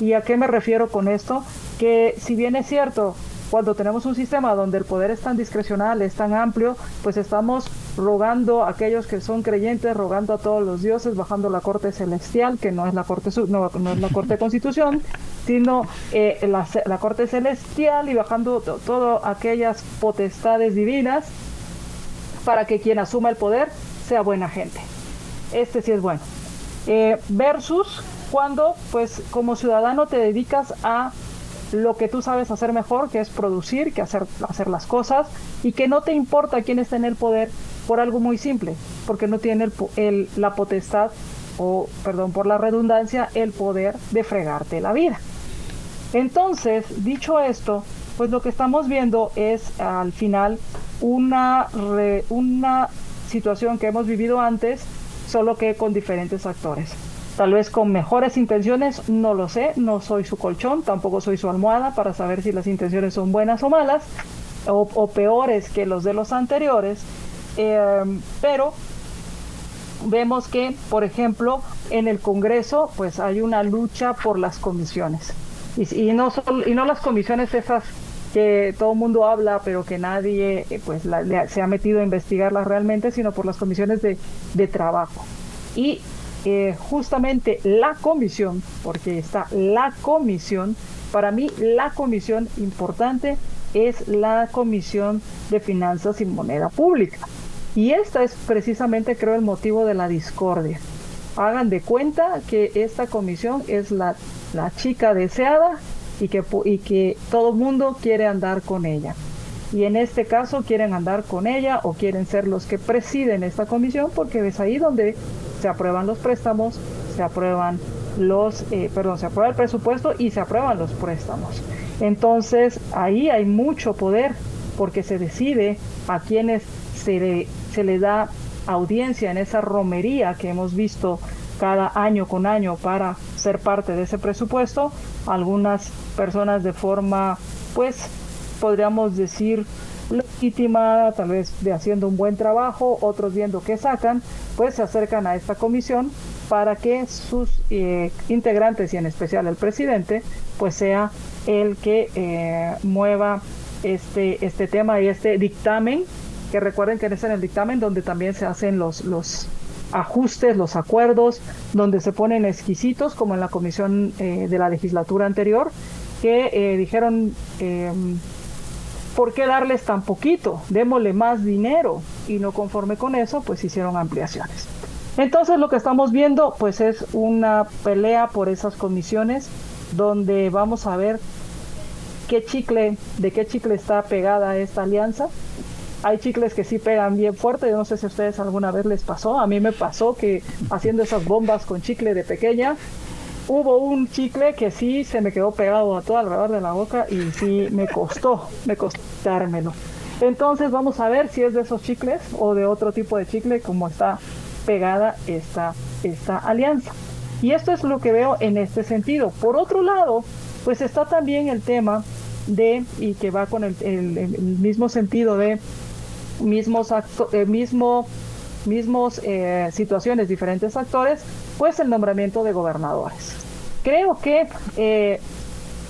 ¿Y a qué me refiero con esto? Que si bien es cierto, cuando tenemos un sistema donde el poder es tan discrecional, es tan amplio, pues estamos rogando a aquellos que son creyentes, rogando a todos los dioses, bajando la corte celestial, que no es la corte no, no es la corte de constitución, sino eh, la, la, corte celestial y bajando todas aquellas potestades divinas para que quien asuma el poder sea buena gente este sí es bueno. Eh, versus cuando, pues, como ciudadano te dedicas a lo que tú sabes hacer mejor, que es producir, que hacer, hacer las cosas, y que no te importa quién está en el poder por algo muy simple, porque no tiene el, el, la potestad, o perdón por la redundancia, el poder de fregarte la vida. Entonces, dicho esto, pues lo que estamos viendo es al final una, re, una situación que hemos vivido antes, solo que con diferentes actores. Tal vez con mejores intenciones, no lo sé, no soy su colchón, tampoco soy su almohada para saber si las intenciones son buenas o malas, o, peores que los de los anteriores, eh, pero vemos que, por ejemplo, en el Congreso, pues hay una lucha por las comisiones. Y, no, solo, y no las comisiones esas que todo el mundo habla, pero que nadie eh, pues se ha metido a investigarlas realmente, sino por las comisiones de, de trabajo. Y eh, justamente la comisión, porque está la comisión, para mí la comisión importante es la comisión de finanzas y moneda pública. Y esta es precisamente, creo, el motivo de la discordia. Hagan de cuenta que esta comisión es la, la chica deseada y que, y que todo mundo quiere andar con ella. Y en este caso quieren andar con ella o quieren ser los que presiden esta comisión porque es ahí donde se aprueban los préstamos, se aprueban los, eh, perdón, se aprueba el presupuesto y se aprueban los préstamos. Entonces ahí hay mucho poder porque se decide a quienes se le, se le da audiencia en esa romería que hemos visto cada año con año para ser parte de ese presupuesto. Algunas personas de forma, pues, podríamos decir, legítima, tal vez de haciendo un buen trabajo, otros viendo qué sacan, pues se acercan a esta comisión para que sus eh, integrantes y en especial el presidente, pues sea el que eh, mueva este, este tema y este dictamen, que recuerden que es en el dictamen donde también se hacen los, los ajustes, los acuerdos, donde se ponen exquisitos, como en la comisión eh, de la legislatura anterior, que eh, dijeron, eh, ¿por qué darles tan poquito? Démosle más dinero. Y no conforme con eso, pues hicieron ampliaciones. Entonces lo que estamos viendo, pues es una pelea por esas comisiones, donde vamos a ver qué chicle, de qué chicle está pegada esta alianza hay chicles que sí pegan bien fuerte. Yo no sé si a ustedes alguna vez les pasó. A mí me pasó que haciendo esas bombas con chicle de pequeña, hubo un chicle que sí se me quedó pegado a todo alrededor de la boca y sí me costó, me costó dármelo. Entonces vamos a ver si es de esos chicles o de otro tipo de chicle como está pegada esta, esta alianza. Y esto es lo que veo en este sentido. Por otro lado, pues está también el tema de, y que va con el, mismo sentido de mismos eh, mismo, mismos eh, situaciones, diferentes actores, pues el nombramiento de gobernadores. Creo que eh,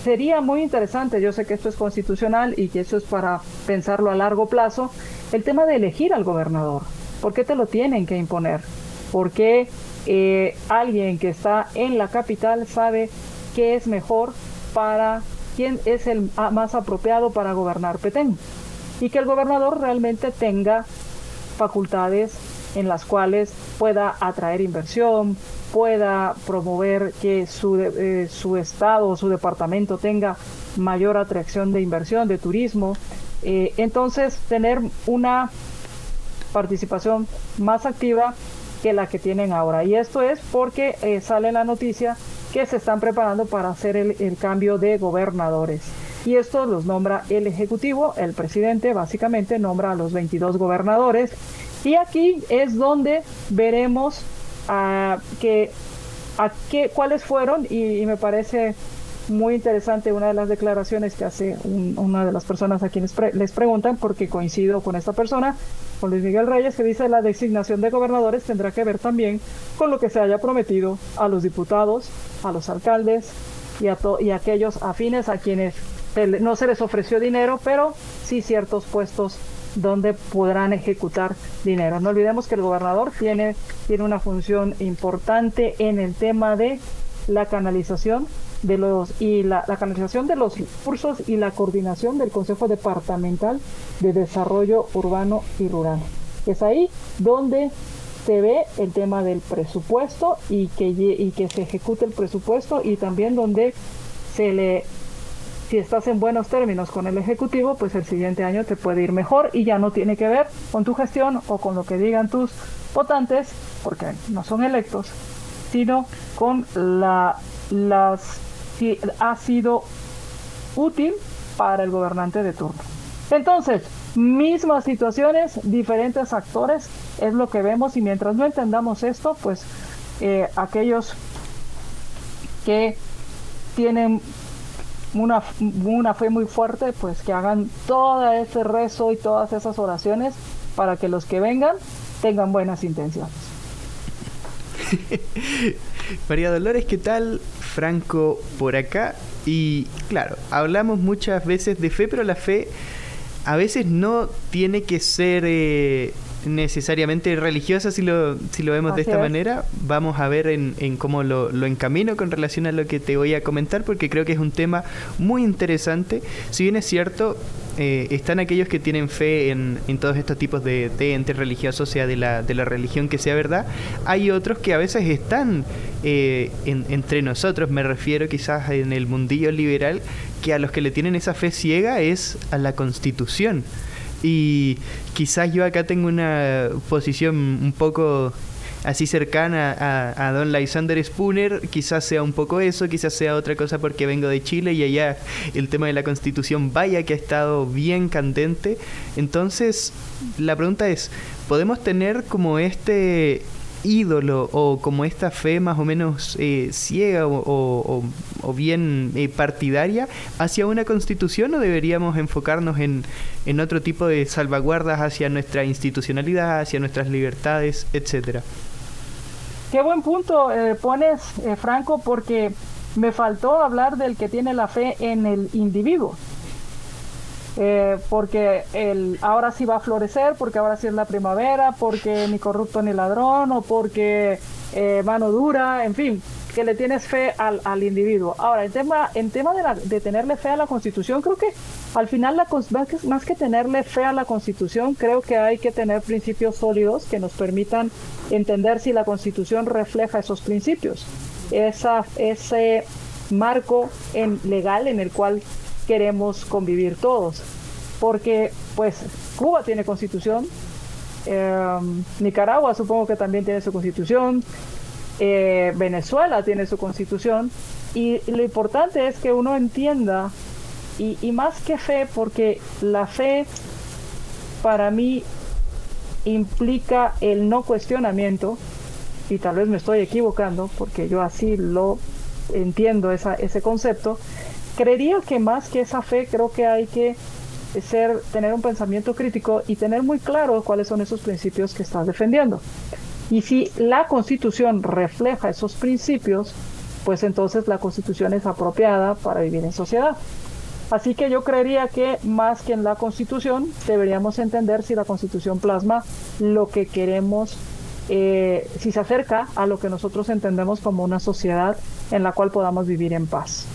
sería muy interesante, yo sé que esto es constitucional y que eso es para pensarlo a largo plazo, el tema de elegir al gobernador. ¿Por qué te lo tienen que imponer? ¿Por qué alguien que está en la capital sabe qué es mejor para quién es el más apropiado para gobernar Petén? Y que el gobernador realmente tenga facultades en las cuales pueda atraer inversión, pueda promover que su, eh, su estado o su departamento tenga mayor atracción de inversión, de turismo. Eh, entonces, tener una participación más activa que la que tienen ahora. Y esto es porque eh, sale la noticia que se están preparando para hacer el, el cambio de gobernadores. Y esto los nombra el Ejecutivo, el presidente básicamente nombra a los 22 gobernadores. Y aquí es donde veremos a que, a qué, cuáles fueron, y, me parece muy interesante una de las declaraciones que hace una de las personas a quienes les preguntan, porque coincido con esta persona, con Luis Miguel Reyes, que dice la designación de gobernadores tendrá que ver también con lo que se haya prometido a los diputados, a los alcaldes y a, y a aquellos afines a quienes no se les ofreció dinero, pero sí ciertos puestos donde podrán ejecutar dinero. No olvidemos que el gobernador tiene, tiene una función importante en el tema de la canalización de los y la, canalización de los recursos y la coordinación del Consejo Departamental de Desarrollo Urbano y Rural. Es ahí donde se ve el tema del presupuesto y que, y que se ejecute el presupuesto y también donde se le si estás en buenos términos con el Ejecutivo, pues el siguiente año te puede ir mejor y ya no tiene que ver con tu gestión o con lo que digan tus votantes, porque no son electos, sino con la, las si ha sido útil para el gobernante de turno. Entonces, mismas situaciones, diferentes actores, es lo que vemos y mientras no entendamos esto, pues eh, aquellos que tienen una, una fe muy fuerte, pues que hagan todo ese rezo y todas esas oraciones para que los que vengan tengan buenas intenciones.
María Dolores, ¿qué tal? Franco por acá. Y claro, hablamos muchas veces de fe, pero la fe a veces no tiene que ser eh, necesariamente religiosa si lo, si lo vemos de esta manera. Vamos a ver en, en cómo lo, lo, encamino con relación a lo que te voy a comentar, porque creo que es un tema muy interesante. Si bien es cierto, eh, están aquellos que tienen fe en, en todos estos tipos de, de, entes religiosos, sea de la, de la religión que sea verdad. Hay otros que a veces están eh, entre nosotros, me refiero quizás en el mundillo liberal, que a los que le tienen esa fe ciega es a la constitución. Y quizás yo acá tengo una posición un poco así cercana a, don Lysander Spooner, quizás sea un poco eso, quizás sea otra cosa porque vengo de Chile y allá el tema de la constitución vaya que ha estado bien candente. Entonces, la pregunta es, ¿podemos tener como este ídolo o como esta fe más o menos eh, ciega o, bien eh, partidaria hacia una constitución o deberíamos enfocarnos en, en otro tipo de salvaguardas hacia nuestra institucionalidad, hacia nuestras libertades, etcétera?
Qué buen punto eh, pones, Franco, porque me faltó hablar del que tiene la fe en el individuo. Eh, porque el, ahora sí va a florecer, porque ahora sí es la primavera, porque ni corrupto ni ladrón, o porque eh, mano dura, en fin, que le tienes fe al, al individuo. Ahora, en tema, en tema de, la, de, tenerle fe a la Constitución, creo que al final, la, más, que, más que tenerle fe a la Constitución, creo que hay que tener principios sólidos que nos permitan entender si la Constitución refleja esos principios. Esa, ese marco en, legal en el cual queremos convivir todos. Porque, pues, Cuba tiene constitución, em, Nicaragua supongo que también tiene su constitución, eh, Venezuela tiene su constitución, y lo importante es que uno entienda, y, y más que fe, porque la fe para mí implica el no cuestionamiento, y tal vez me estoy equivocando, porque yo así lo entiendo esa, ese concepto, creería que más que esa fe, creo que hay que ser, tener un pensamiento crítico y tener muy claro cuáles son esos principios que estás defendiendo. Y si la constitución refleja esos principios, pues entonces la constitución es apropiada para vivir en sociedad. Así que yo creería que más que en la constitución, deberíamos entender si la constitución plasma lo que queremos, eh, si se acerca a lo que nosotros entendemos como una sociedad en la cual podamos vivir en paz.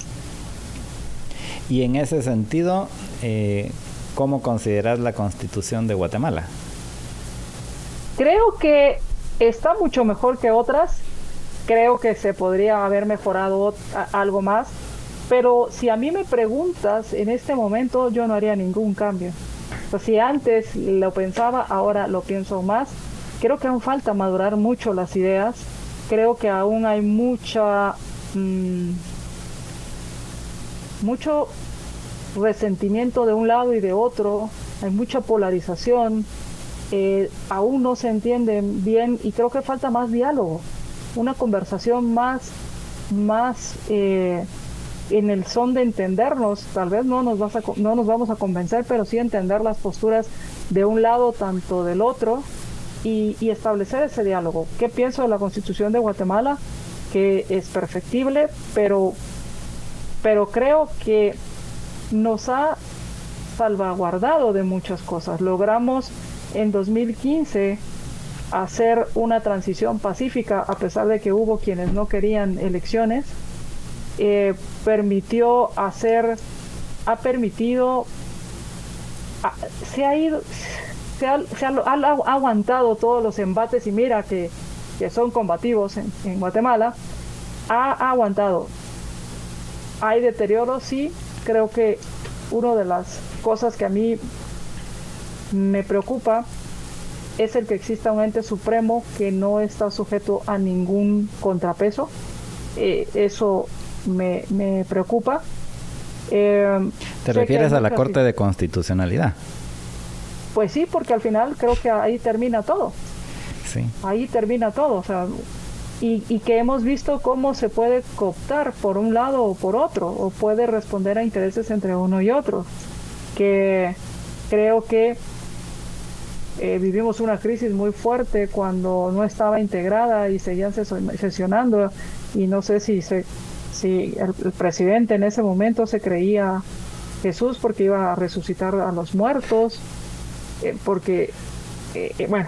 Y en ese sentido, eh, ¿cómo consideras la constitución de Guatemala?
Creo que está mucho mejor que otras. Creo que se podría haber mejorado algo más pero si a mí me preguntas en este momento, yo no haría ningún cambio. O si antes lo pensaba, ahora lo pienso más. Creo que aún falta madurar mucho las ideas. Creo que aún hay mucha... Mm, mucho resentimiento de un lado y de otro. Hay mucha polarización. Eh, aún no se entienden bien y creo que falta más diálogo. Una conversación más... más eh, en el son de entendernos, tal vez no nos, vas a, no nos vamos a convencer, pero sí entender las posturas de un lado tanto del otro y, establecer ese diálogo. ¿Qué pienso de la constitución de Guatemala? Que es perfectible, pero, pero creo que nos ha salvaguardado de muchas cosas. Logramos en 2015 hacer una transición pacífica a pesar de que hubo quienes no querían elecciones eh, permitió hacer, ha permitido, se ha ido, se ha, aguantado todos los embates y mira que, son combativos en, Guatemala, ha, aguantado. Hay deterioro, sí, creo que una de las cosas que a mí me preocupa es el que exista un ente supremo que no está sujeto a ningún contrapeso. Eh, eso me, me preocupa.
Eh, ¿Te refieres a la Corte de Constitucionalidad?
Pues sí, porque al final creo que ahí termina todo. Sí. Ahí termina todo. O sea, y, y, que hemos visto cómo se puede cooptar por un lado o por otro, o puede responder a intereses entre uno y otro. Que creo que eh, vivimos una crisis muy fuerte cuando no estaba integrada y seguían sesionando y no sé si se si el, presidente en ese momento se creía Jesús porque iba a resucitar a los muertos, eh, porque, eh, bueno,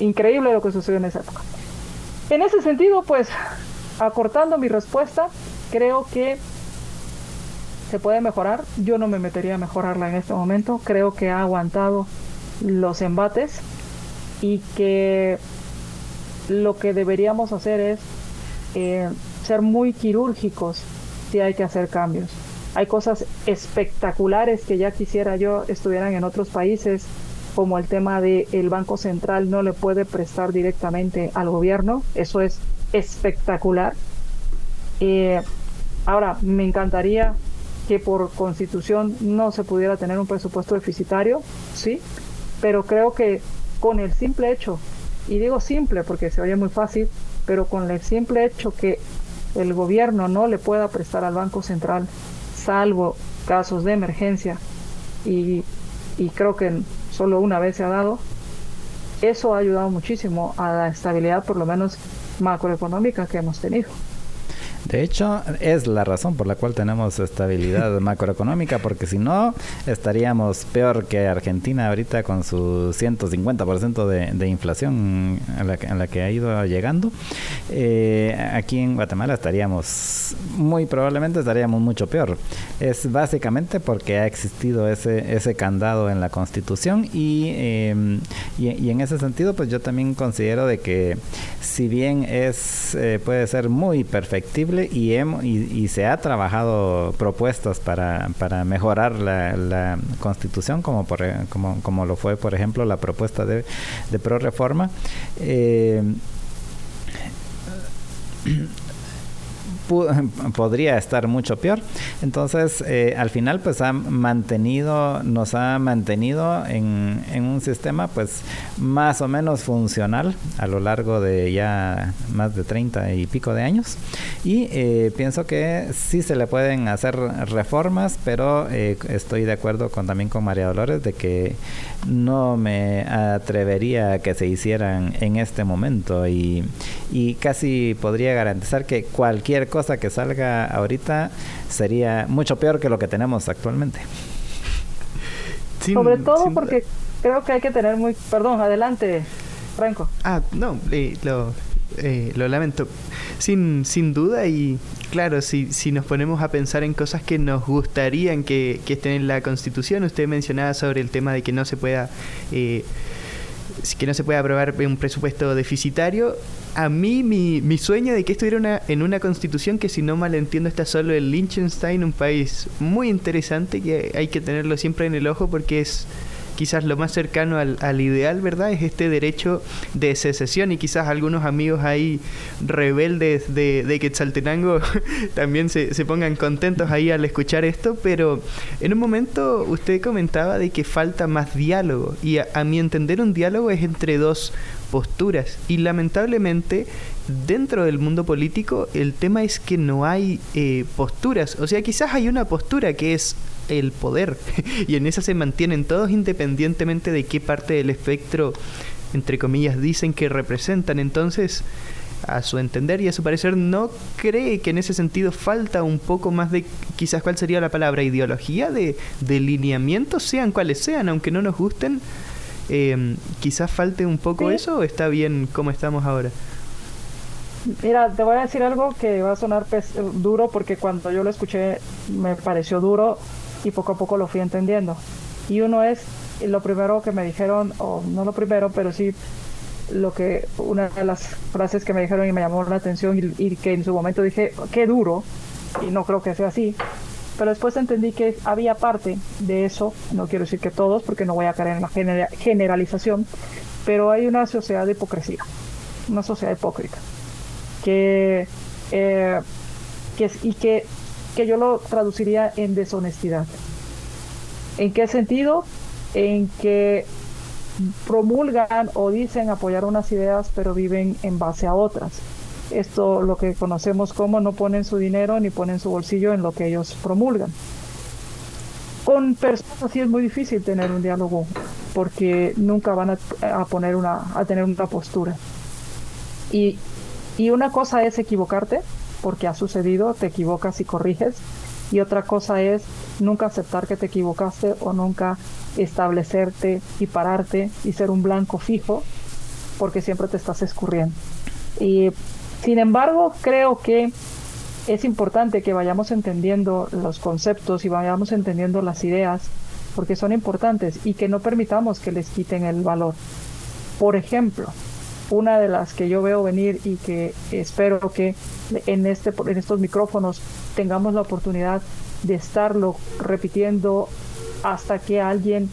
increíble lo que sucedió en esa época. En ese sentido, pues, acortando mi respuesta, creo que se puede mejorar. Yo no me metería a mejorarla en este momento. Creo que ha aguantado los embates y que lo que deberíamos hacer es ser muy quirúrgicos si hay que hacer cambios. Hay cosas espectaculares que ya quisiera yo estuvieran en otros países, como el tema de el Banco Central no le puede prestar directamente al gobierno. Eso es espectacular. Eh, ahora, me encantaría que por constitución no se pudiera tener un presupuesto deficitario, sí, pero creo que con el simple hecho, y digo simple porque se oye muy fácil, pero con el simple hecho que el gobierno no le pueda prestar al Banco Central, salvo casos de emergencia, y, y creo que solo una vez se ha dado, eso ha ayudado muchísimo a la estabilidad, por lo menos macroeconómica que hemos tenido.
De hecho, es la razón por la cual tenemos estabilidad macroeconómica, porque si no, estaríamos peor que Argentina ahorita con su 150% de, de inflación a la, la, que ha ido llegando. Eh, aquí en Guatemala estaríamos, muy probablemente estaríamos mucho peor. Es básicamente porque ha existido ese, ese candado en la Constitución y, em, y, en ese sentido, pues yo también considero de que si bien es eh, puede ser muy perfectible, y, y, se ha trabajado propuestas para, para mejorar la, constitución, como, por, como, como lo fue, por ejemplo, la propuesta de, de pro reforma. Eh, podría estar mucho peor. Entonces, eh, al final, pues ha mantenido, nos ha mantenido en, en, un sistema, pues, más o menos funcional a lo largo de ya más de 30 y pico de años. Y eh, pienso que sí se le pueden hacer reformas, pero eh, estoy de acuerdo con, también con María Dolores de que no me atrevería a que se hicieran en este momento y, y casi podría garantizar que cualquier cosa que salga ahorita sería mucho peor que lo que tenemos actualmente.
Sobre todo porque creo que hay que tener muy... Perdón, adelante, Franco.
Ah, no, lo, eh, lo lamento. Sin, sin duda y claro, si, si nos ponemos a pensar en cosas que nos gustarían que, que estén en la Constitución, usted mencionaba sobre el tema de que no se pueda... Eh, que no se puede aprobar un presupuesto deficitario. A mí, mi, mi sueño de que estuviera una, en una constitución que, si no mal entiendo, está solo en Liechtenstein, un país muy interesante que hay que tenerlo siempre en el ojo porque es quizás lo más cercano al, al, ideal, ¿verdad? Es este derecho de secesión y quizás algunos amigos ahí rebeldes de, de Quetzaltenango también se, se, pongan contentos ahí al escuchar esto, pero en un momento usted comentaba de que falta más diálogo y a, a mi entender un diálogo es entre dos posturas. Y lamentablemente dentro del mundo político el tema es que no hay eh, posturas, o sea, quizás hay una postura que es el poder. Y en esa se mantienen todos independientemente de qué parte del espectro entre comillas dicen que representan. Entonces a su entender y a su parecer no cree que en ese sentido falta un poco más de quizás cuál sería la palabra ideología de, de lineamientos sean cuales sean aunque no nos gusten eh, quizás falte un poco ¿Sí? eso o está bien como estamos ahora
Mira, te voy a decir algo que va a sonar duro porque cuando yo lo escuché me pareció duro y poco a poco lo fui entendiendo. Y uno es lo primero que me dijeron, o no lo primero, pero sí lo que una de las frases que me dijeron y me llamó la atención y, y que en su momento dije, qué duro, y no creo que sea así, pero después entendí que había parte de eso, no quiero decir que todos, porque no voy a caer en la genera generalización, pero hay una sociedad de hipocresía, una sociedad hipócrita, que, eh, que y que que yo lo traduciría en deshonestidad. ¿En qué sentido? En que promulgan o dicen apoyar unas ideas, pero viven en base a otras. Esto lo que conocemos como no ponen su dinero ni ponen su bolsillo en lo que ellos promulgan. Con personas así es muy difícil tener un diálogo porque nunca van a, poner una, a tener una postura. Y, y una cosa es equivocarte porque ha sucedido, te equivocas y corriges. Y otra cosa es nunca aceptar que te equivocaste o nunca establecerte y pararte y ser un blanco fijo porque siempre te estás escurriendo. Y sin embargo, creo que es importante que vayamos entendiendo los conceptos y vayamos entendiendo las ideas porque son importantes y que no permitamos que les quiten el valor. Por ejemplo, una de las que yo veo venir y que espero que en, este, en estos micrófonos tengamos la oportunidad de estarlo repitiendo hasta que alguien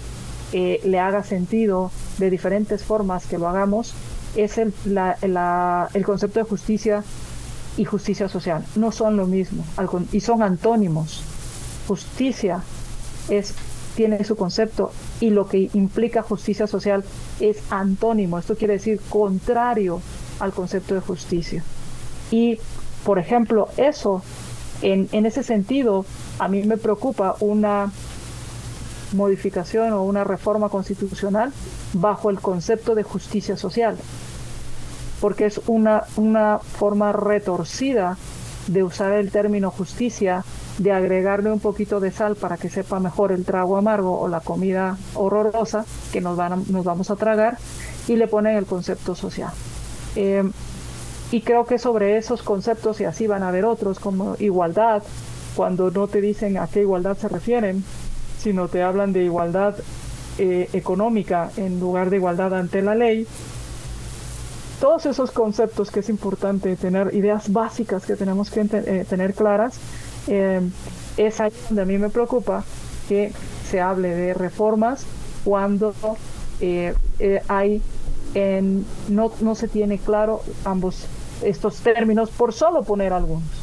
eh, le haga sentido de diferentes formas que lo hagamos, es el, la, la, el concepto de justicia y justicia social. No son lo mismo y son antónimos. Justicia es tiene su concepto y lo que implica justicia social es antónimo, esto quiere decir contrario al concepto de justicia. Y, por ejemplo, eso, en, en ese sentido, a mí me preocupa una modificación o una reforma constitucional bajo el concepto de justicia social, porque es una, una forma retorcida de usar el término justicia de agregarle un poquito de sal para que sepa mejor el trago amargo o la comida horrorosa que nos, van a, nos vamos a tragar y le ponen el concepto social. Eh, y creo que sobre esos conceptos, y así van a haber otros, como igualdad, cuando no te dicen a qué igualdad se refieren, sino te hablan de igualdad eh, económica en lugar de igualdad ante la ley, todos esos conceptos que es importante tener, ideas básicas que tenemos que eh, tener claras, eh, es ahí donde a mí me preocupa que se hable de reformas cuando hay en, no, no se tiene claro ambos estos términos por solo poner algunos.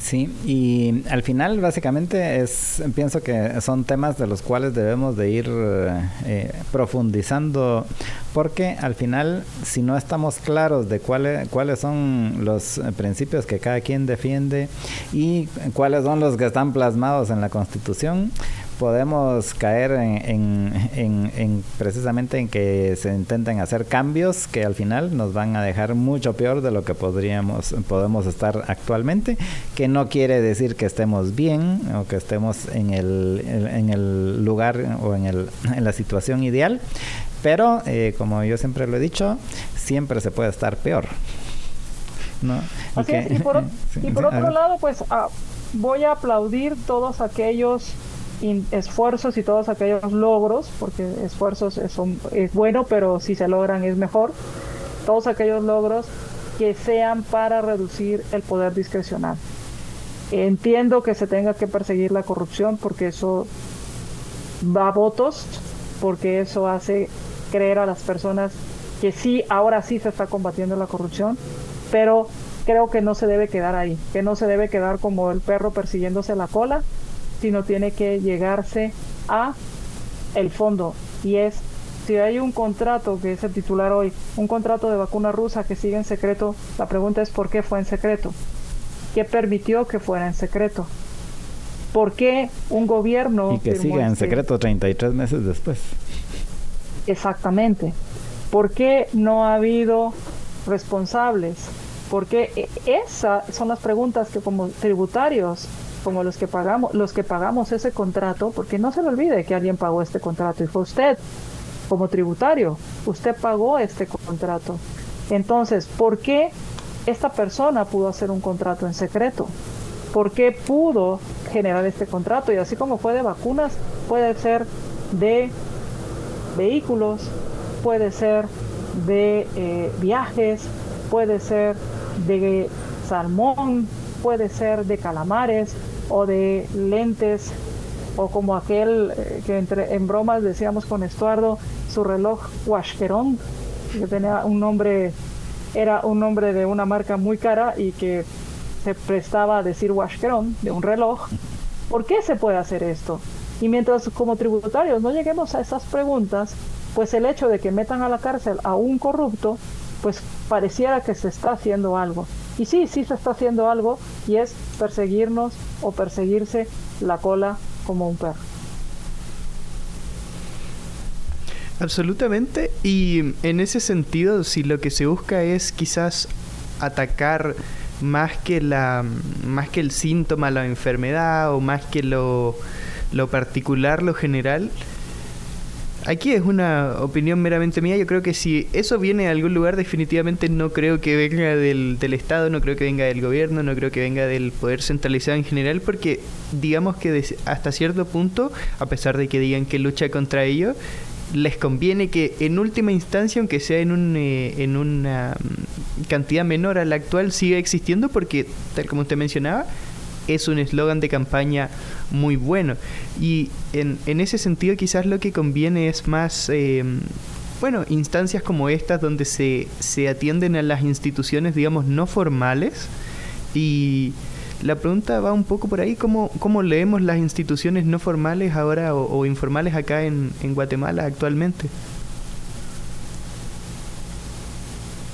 Sí, y al final básicamente es, pienso que son temas de los cuales debemos de ir eh, profundizando, porque al final si no estamos claros de cuáles cuáles son los principios que cada quien defiende y cuáles son los que están plasmados en la Constitución, podemos caer en, precisamente en que se intenten hacer cambios que al final nos van a dejar mucho peor de lo que podríamos podemos estar actualmente que no quiere decir que estemos bien o que estemos en el, en el lugar o en, el, en la situación ideal. Pero eh, como yo siempre lo he dicho siempre se puede estar peor
¿no? y, por, otro lado pues ah, voy a aplaudir todos aquellos esfuerzos y todos aquellos logros, porque esfuerzos es, es bueno, pero si se logran es mejor, todos aquellos logros que sean para reducir el poder discrecional. Entiendo que se tenga que perseguir la corrupción porque eso va votos, porque eso hace creer a las personas que sí, ahora sí se está combatiendo la corrupción, pero creo que no se debe quedar ahí, que no se debe quedar como el perro persiguiéndose la cola, sino tiene que llegarse a el fondo y es si hay un contrato que es el titular hoy, un contrato de vacuna rusa que sigue en secreto, la pregunta es por qué fue en secreto, qué permitió que fuera en secreto, por qué un gobierno
y que siga en este secreto 33 meses después.
Exactamente. ¿Por qué no ha habido responsables? Porque esas son las preguntas que como tributarios como los que pagamos, los que pagamos ese contrato, porque no se le olvide que alguien pagó este contrato y fue usted, como tributario, usted pagó este contrato. Entonces, ¿por qué esta persona pudo hacer un contrato en secreto? ¿Por qué pudo generar este contrato? Y así como fue de vacunas, puede ser de vehículos, puede ser de eh, viajes, puede ser de salmón, puede ser de calamares, o de lentes o como aquel eh, que entre, en bromas decíamos con Estuardo, su reloj Washkeron, que tenía un nombre, era un nombre de una marca muy cara y que se prestaba a decir Washkeron, de un reloj. ¿Por qué se puede hacer esto? Y mientras como tributarios no lleguemos a esas preguntas, pues el hecho de que metan a la cárcel a un corrupto, pues pareciera que se está haciendo algo. Y sí, sí se está haciendo algo y es perseguirnos o perseguirse la cola como un perro.
Absolutamente. Y en ese sentido, si lo que se busca es quizás atacar más que la más que el síntoma, la enfermedad o más que lo, lo particular, lo general, Aquí es una opinión meramente mía. Yo creo que si eso viene de algún lugar, definitivamente no creo que venga del, del Estado, no creo que venga del gobierno, no creo que venga del poder centralizado en general, porque digamos que hasta cierto punto, a pesar de que digan que lucha contra ello, les conviene que en última instancia, aunque sea en, un, eh, en una mm, cantidad menor a la actual, siga existiendo porque, tal como usted mencionaba, es un eslogan de campaña muy bueno. Y en, en, ese sentido quizás lo que conviene es más, eh, bueno, instancias como estas donde se, se atienden a las instituciones, digamos, no formales. Y la pregunta va un poco por ahí, ¿cómo, cómo leemos las instituciones no formales ahora o, informales acá en, en Guatemala actualmente?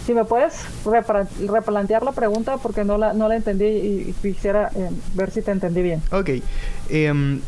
Si me puedes replantear la pregunta porque no la, no la entendí y quisiera eh, ver si te entendí bien.
Ok. Em,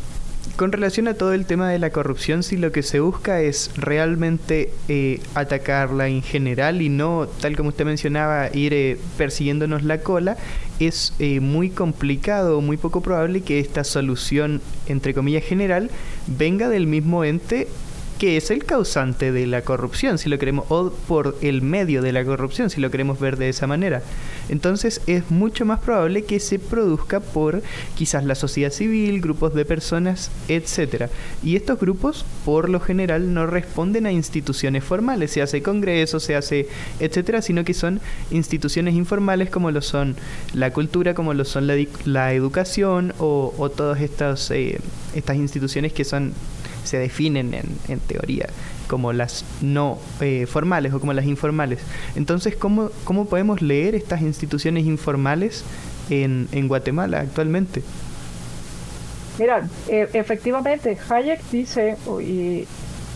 con relación a todo el tema de la corrupción, si lo que se busca es realmente eh, atacarla en general y no, tal como usted mencionaba, ir eh, persiguiéndonos la cola, es muy complicado, muy poco probable que esta solución, entre comillas, general, venga del mismo ente que es el causante de la corrupción, si lo queremos, o por el medio de la corrupción, si lo queremos ver de esa manera. Entonces es mucho más probable que se produzca por quizás la sociedad civil, grupos de personas, etcétera. Y estos grupos, por lo general, no responden a instituciones formales, se hace congreso, se hace, etcétera, sino que son instituciones informales como lo son la cultura, como lo son la, educación o, todas estas, eh, estas instituciones que son se definen en, teoría como las no eh, formales o como las informales. Entonces, ¿cómo, ¿cómo podemos leer estas instituciones informales en, Guatemala actualmente.
Mira, e, efectivamente, Hayek dice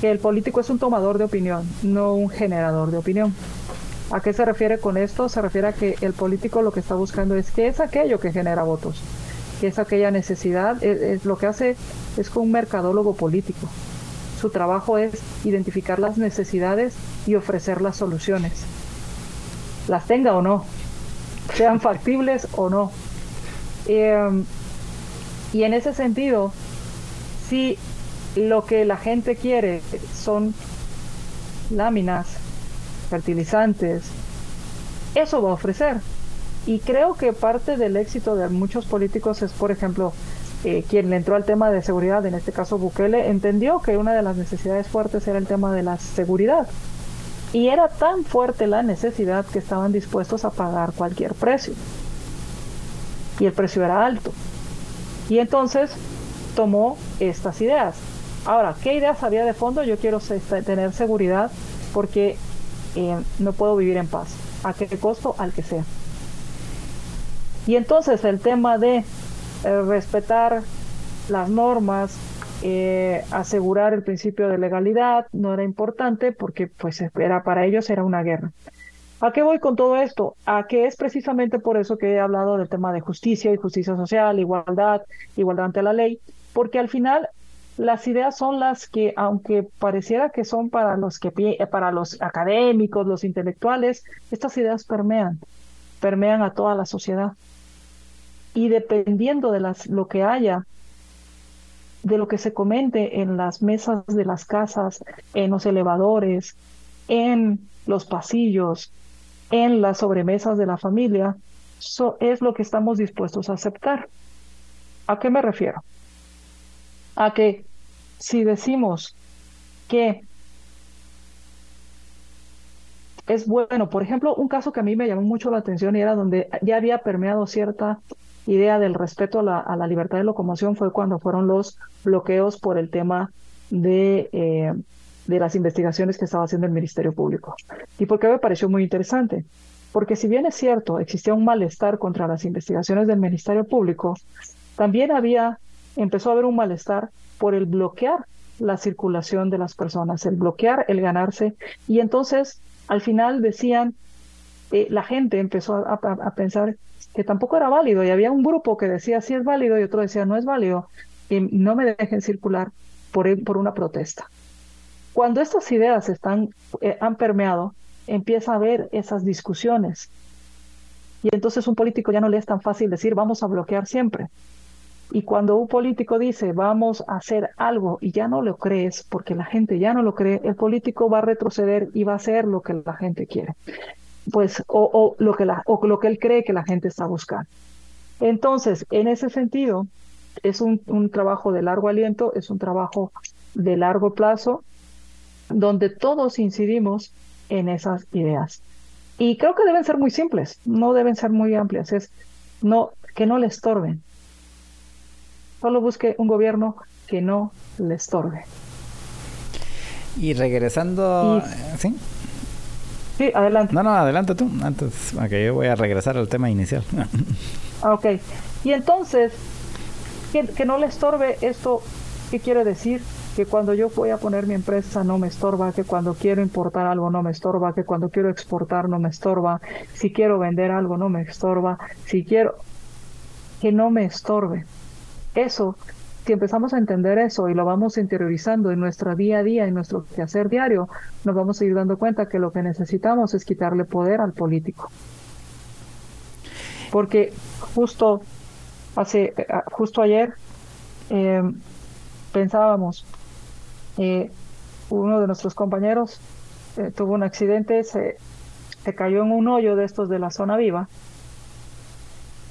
que el político es un tomador de opinión, no un generador de opinión. ¿A qué se refiere con esto? Se refiere a que el político lo que está buscando es qué es aquello que genera votos, qué es aquella necesidad, es, lo que hace es como un mercadólogo político. Su trabajo es identificar las necesidades y ofrecer las soluciones. Las tenga o no, sean factibles o no. Em, y en ese sentido, si lo que la gente quiere son láminas, fertilizantes, eso va a ofrecer. Y creo que parte del éxito de muchos políticos es, por ejemplo, eh, quien le entró al tema de seguridad, en este caso Bukele, entendió que una de las necesidades fuertes era el tema de la seguridad. Y era tan fuerte la necesidad que estaban dispuestos a pagar cualquier precio. Y el precio era alto. Y entonces tomó estas ideas. Ahora, ¿qué ideas había de fondo? Yo quiero tener seguridad porque eh, no puedo vivir en paz. ¿A qué costo? Al que sea. Y entonces el tema de eh, respetar las normas, eh, asegurar el principio de legalidad no era importante porque pues era para ellos era una guerra. ¿A qué voy con todo esto? A que es precisamente por eso que he hablado del tema de justicia y justicia social, igualdad, igualdad ante la ley, porque al final las ideas son las que, aunque pareciera que son para los que para los académicos, los intelectuales, estas ideas permean, permean a toda la sociedad. Y dependiendo de las, lo que haya, de lo que se comente en las mesas de las casas, en los elevadores, en los pasillos, en las sobremesas de la familia, eso es lo que estamos dispuestos a aceptar. ¿A qué me refiero? A que si decimos que es bueno, por ejemplo, un caso que a mí me llamó mucho la atención y era donde ya había permeado cierta idea del respeto a la, libertad de locomoción fue cuando fueron los bloqueos por el tema de eh, de las investigaciones que estaba haciendo el Ministerio Público. ¿Y por qué me pareció muy interesante? Porque si bien es cierto, existía un malestar contra las investigaciones del Ministerio Público, también había, empezó a haber un malestar por el bloquear la circulación de las personas, el bloquear, el ganarse. Y entonces, al final decían, eh, la gente empezó a, pensar que tampoco era válido y había un grupo que decía sí es válido y otro decía no es válido y no me dejen circular por, por una protesta. Cuando estas ideas están, eh, han permeado, empieza a haber esas discusiones. Y entonces un político ya no le es tan fácil decir vamos a bloquear siempre. Y cuando un político dice vamos a hacer algo y ya no lo crees porque la gente ya no lo cree, el político va a retroceder y va a hacer lo que la gente quiere. Pues, o, lo, que la, o lo que él cree que la gente está buscando. Entonces, en ese sentido, es un, un trabajo de largo aliento, es un trabajo de largo plazo donde todos incidimos en esas ideas. Y creo que deben ser muy simples, no deben ser muy amplias, es no que no le estorben. Solo busque un gobierno que no le estorbe.
Y regresando, ¿sí?
Sí, adelante.
No, no, adelante tú, antes, que yo voy a regresar al tema inicial.
ok, y entonces, que, que no le estorbe esto, ¿qué quiere decir? que cuando yo voy a poner mi empresa no me estorba, que cuando quiero importar algo no me estorba, que cuando quiero exportar no me estorba, si quiero vender algo no me estorba, si quiero que no me estorbe. Eso, si empezamos a entender eso y lo vamos interiorizando en nuestro día a día, en nuestro quehacer diario, nos vamos a ir dando cuenta que lo que necesitamos es quitarle poder al político. Porque justo hace, eh, justo ayer eh, pensábamos, eh, uno de nuestros compañeros eh, tuvo un accidente, se, se, cayó en un hoyo de estos de la zona viva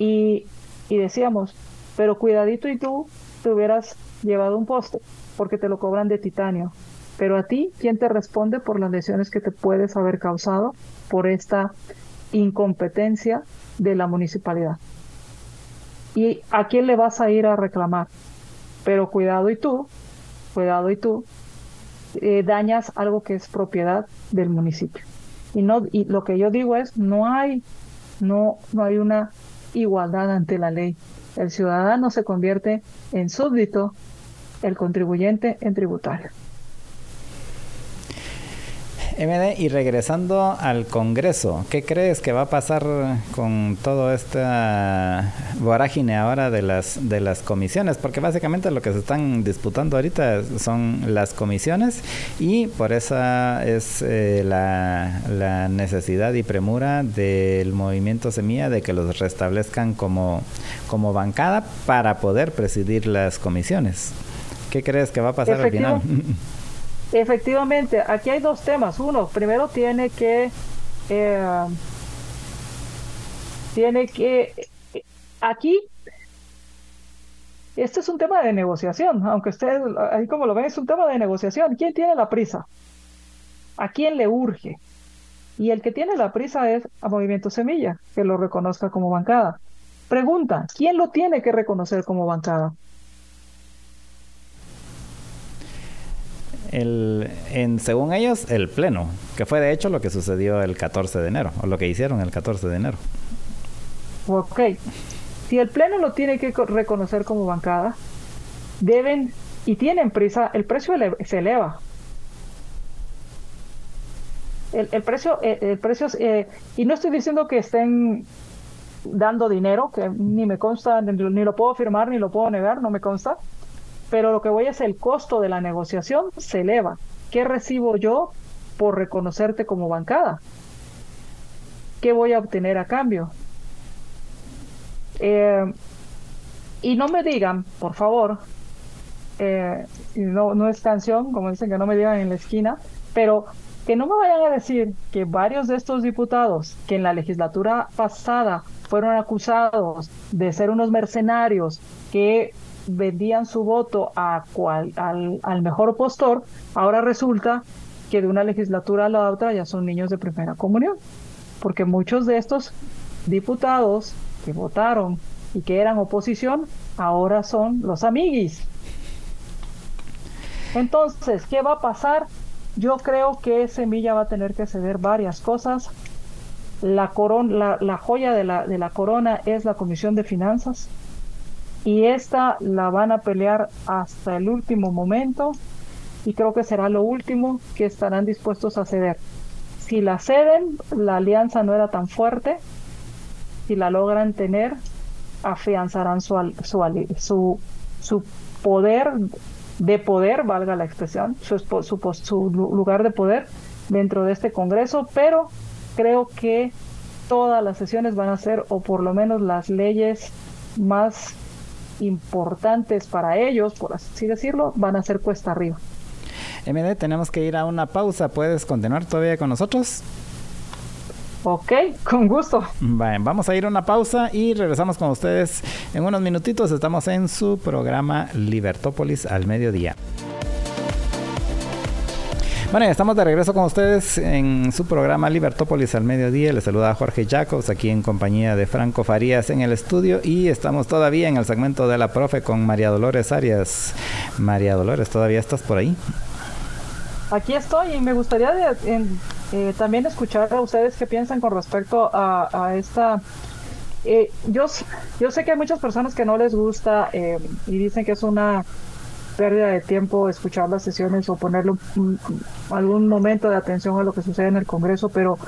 y, y decíamos, pero cuidadito y tú te hubieras llevado un poste porque te lo cobran de titanio. Pero a ti, ¿quién te responde por las lesiones que te puedes haber causado por esta incompetencia de la municipalidad? ¿Y a quién le vas a ir a reclamar? Pero cuidado y tú, cuidado y tú, eh, dañas algo que es propiedad del municipio. Y no y lo que yo digo es no hay no no hay una igualdad ante la ley. El ciudadano se convierte en súbdito, el contribuyente en tributario.
MD, y regresando al Congreso, ¿qué crees que va a pasar con toda esta vorágine ahora de las, de las comisiones? Porque básicamente lo que se están disputando ahorita son las comisiones y por esa es eh, la, la, necesidad y premura del movimiento Semilla de que los restablezcan como, como bancada para poder presidir las comisiones. ¿Qué crees que va a pasar al final?
Efectivamente, aquí hay dos temas. Uno, primero tiene que eh, tiene que aquí este es un tema de negociación, aunque ustedes ahí como lo ven es un tema de negociación. ¿Quién tiene la prisa? ¿A quién le urge? Y el que tiene la prisa es a Movimiento Semilla, que lo reconozca como bancada. Pregunta, ¿quién lo tiene que reconocer como bancada?
El, en, según ellos, el pleno, que fue de hecho lo que sucedió el 14 de enero, o lo que hicieron el 14 de enero.
Ok. Si el pleno lo tiene que reconocer como bancada, deben y tienen prisa, el precio se eleva. El, el precio, el, el precio eh, y no estoy diciendo que estén dando dinero, que ni me consta, ni lo puedo firmar, ni lo puedo negar, no me consta pero lo que voy es el costo de la negociación se eleva. ¿Qué recibo yo por reconocerte como bancada? ¿Qué voy a obtener a cambio? Eh, y no me digan, por favor, eh, no, no es canción, como dicen que no me digan en la esquina, pero que no me vayan a decir que varios de estos diputados que en la legislatura pasada fueron acusados de ser unos mercenarios que vendían su voto a cual, al, al mejor postor, ahora resulta que de una legislatura a la otra ya son niños de primera comunión, porque muchos de estos diputados que votaron y que eran oposición, ahora son los amiguis. Entonces, ¿qué va a pasar? Yo creo que Semilla va a tener que ceder varias cosas. La, la, la joya de la, de la corona es la Comisión de Finanzas y esta la van a pelear hasta el último momento y creo que será lo último que estarán dispuestos a ceder. Si la ceden, la alianza no era tan fuerte, si la logran tener, afianzarán su, su, su, poder de poder, valga la expresión, su, su, su lugar de poder dentro de este Congreso, pero creo que todas las sesiones van a ser, o por lo menos las leyes más importantes para ellos, por así decirlo, van a ser cuesta arriba.
MD, tenemos que ir a una pausa. ¿Puedes continuar todavía con nosotros?
Ok, con gusto.
Bien, vamos a ir a una pausa y regresamos con ustedes en unos minutitos. Estamos en su programa Libertópolis al mediodía. Bueno, estamos de regreso con ustedes en su programa Libertópolis al mediodía. Les saluda Jorge Jacobs aquí en compañía de Franco Farías en el estudio y estamos todavía en el segmento de la profe con María Dolores Arias. María Dolores, ¿todavía estás por ahí?
Aquí estoy y me gustaría eh, también escuchar a ustedes qué piensan con respecto a, esta eh, yo, yo sé que hay muchas personas que no les gusta eh, y dicen que es una pérdida de tiempo escuchar las sesiones o ponerle algún momento de atención a lo que sucede en el Congreso, pero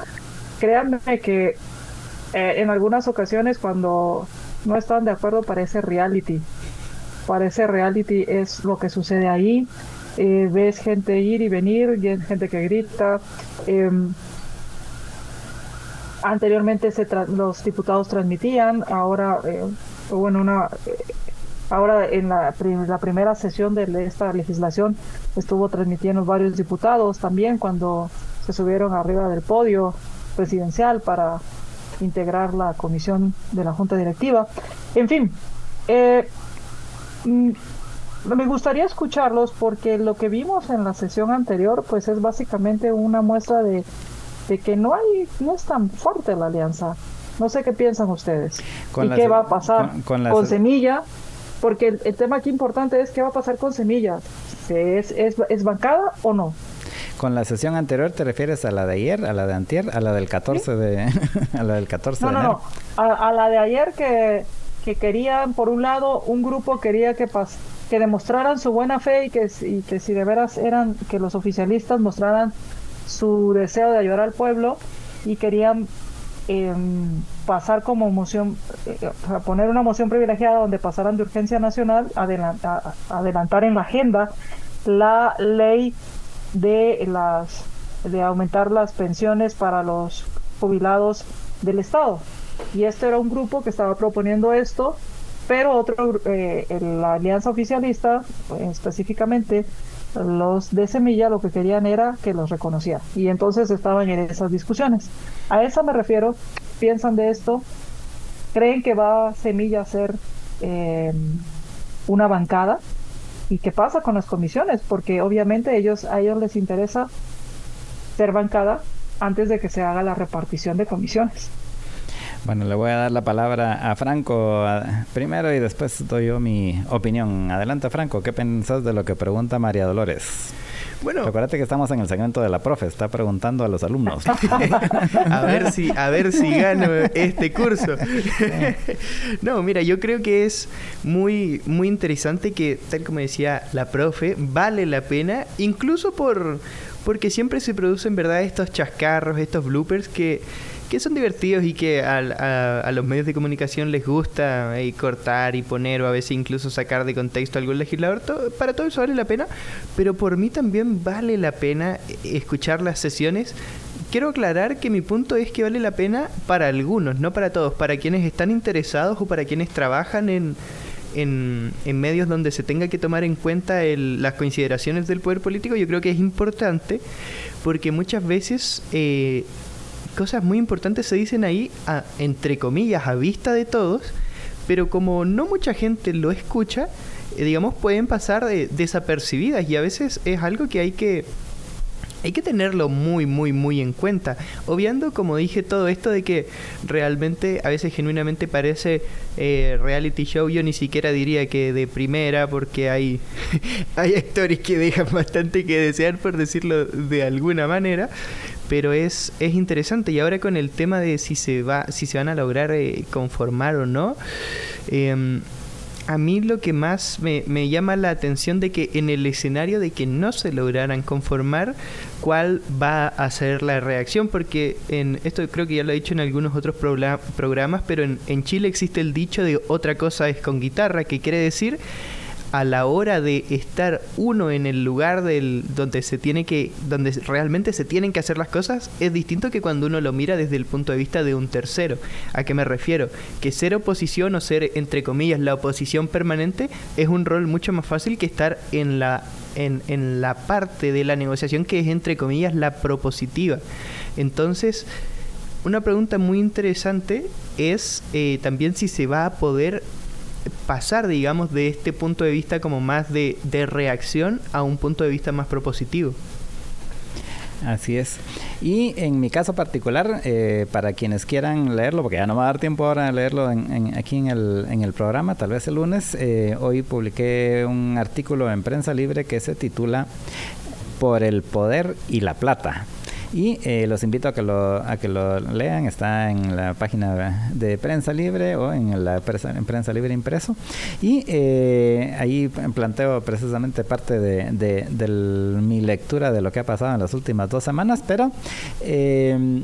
créanme que eh, en algunas ocasiones cuando no están de acuerdo parece reality. Parece reality es lo que sucede ahí. Eh, ves gente ir y venir, gente que grita. Em, anteriormente se los diputados transmitían, ahora eh, bueno, una Ahora, en la, primera sesión de esta legislación, estuvo transmitiendo varios diputados también cuando se subieron arriba del podio presidencial para integrar la comisión de la Junta Directiva. En fin, eh, mm, me gustaría escucharlos porque lo que vimos en la sesión anterior, pues es básicamente una muestra de, que no hay, no es tan fuerte la alianza. No sé qué piensan ustedes. ¿Y qué va a pasar con Semilla? Porque el, tema aquí importante es qué va a pasar con semillas. ¿Es, es, es bancada o no?
Con la sesión anterior te refieres a la de ayer, a la de antier, a la del 14 de a la del 14
no,
de
no,
enero.
No, a, a, la de ayer que, que querían, por un lado, un grupo quería que pas, que demostraran su buena fe y que, y que si de veras eran, que los oficialistas mostraran su deseo de ayudar al pueblo y querían eh, pasar como moción, eh, poner una moción privilegiada donde pasaran de urgencia nacional, adelantar, en la agenda la ley de las de aumentar las pensiones para los jubilados del Estado. Y este era un grupo que estaba proponiendo esto, pero otro, eh, la alianza oficialista, específicamente los de Semilla, lo que querían era que los reconociera. Y entonces estaban en esas discusiones. A esa me refiero, piensan de esto, creen que va Semilla a ser eh, una bancada. ¿Y qué pasa con las comisiones? Porque obviamente ellos, a ellos les interesa ser bancada antes de que se haga la repartición de comisiones.
Bueno, le voy a dar la palabra a Franco primero y después doy yo mi opinión. Adelante, Franco, ¿qué pensás de lo que pregunta María Dolores? Bueno, acuérdate que estamos en el segmento de la profe, está preguntando a los alumnos.
a ver si a ver si gano este curso. no, mira, yo creo que es muy muy interesante que tal como decía la profe, vale la pena incluso por porque siempre se producen verdad estos chascarros, estos bloopers que que son divertidos y que a, los medios de comunicación les gusta eh, cortar y poner o a veces incluso sacar de contexto a algún legislador. Para todo eso vale la pena, pero por mí también vale la pena escuchar las sesiones. Quiero aclarar que mi punto es que vale la pena para algunos, no para todos, para quienes están interesados o para quienes trabajan en, en, en, medios donde se tenga que tomar en cuenta el, las consideraciones del poder político, yo creo que es importante porque muchas veces eh, cosas muy importantes se dicen ahí, a, entre comillas, a vista de todos, pero como no mucha gente lo escucha, eh, digamos, pueden pasar de, desapercibidas y a veces es algo que hay que hay que tenerlo muy, muy, muy en cuenta. Obviando, como dije, todo esto de que realmente, a veces genuinamente parece eh, reality show, yo ni siquiera diría que de primera, porque hay, hay actores que dejan bastante que desear, por decirlo de alguna manera. Pero es, es interesante. Y ahora con el tema de si se va, si se van a lograr eh, conformar o no. Eh, a mí lo que más me, me, llama la atención de que en el escenario de que no se lograran conformar, cuál va a ser la reacción, porque en esto creo que ya lo he dicho en algunos otros programas, pero en, en Chile existe el dicho de otra cosa es con guitarra, que quiere decir a la hora de estar uno en el lugar del donde se tiene que donde realmente se tienen que hacer las cosas es distinto que cuando uno lo mira desde el punto de vista de un tercero. ¿A qué me refiero? Que ser oposición o ser entre comillas la oposición permanente es un rol mucho más fácil que estar en la en, en la parte de la negociación que es entre comillas la propositiva. Entonces, una pregunta muy interesante es eh, también si se va a poder pasar, digamos, de este punto de vista como más de, de reacción a un punto de vista más propositivo.
Así es. Y en mi caso particular, eh, para quienes quieran leerlo, porque ya no va a dar tiempo ahora de leerlo en, en, aquí en el, en el programa, tal vez el lunes, eh, hoy publiqué un artículo en Prensa Libre que se titula Por el poder y la plata. Y eh, los invito a que, lo, a que lo lean, está en la página de Prensa Libre o en la prensa, en prensa Libre Impreso. Y eh, ahí planteo precisamente parte de, de, de, mi lectura de lo que ha pasado en las últimas dos semanas, pero eh,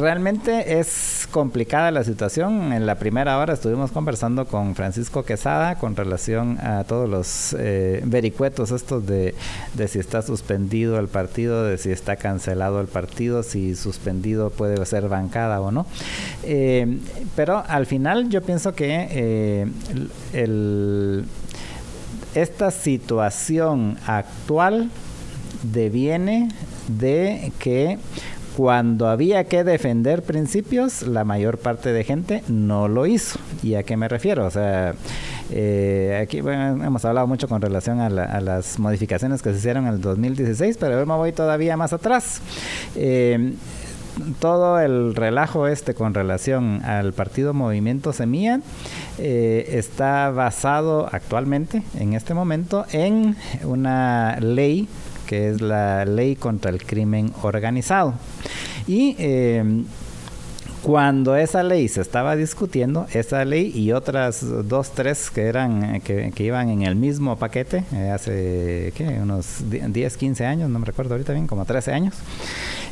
realmente es complicada la situación. En la primera hora estuvimos conversando con Francisco Quesada con relación a todos los eh, vericuetos estos de, de, si está suspendido el partido, de si está cancelado el partido, si suspendido puede ser bancada o no. Eh, pero al final yo pienso que eh, el, esta situación actual deviene de que cuando había que defender principios, la mayor parte de gente no lo hizo. ¿Y a qué me refiero? O sea, eh, aquí bueno, hemos hablado mucho con relación a, la, las modificaciones que se hicieron en el 2016, pero yo me voy todavía más atrás. Eh, todo el relajo este con relación al partido Movimiento Semilla eh, está basado actualmente, en este momento, en una ley que es la ley contra el crimen organizado. Y eh, cuando esa ley se estaba discutiendo, esa ley y otras dos, tres que eran eh, que, iban en el mismo paquete eh, hace ¿qué? unos 10, 15 años, no me recuerdo ahorita bien, como 13 años.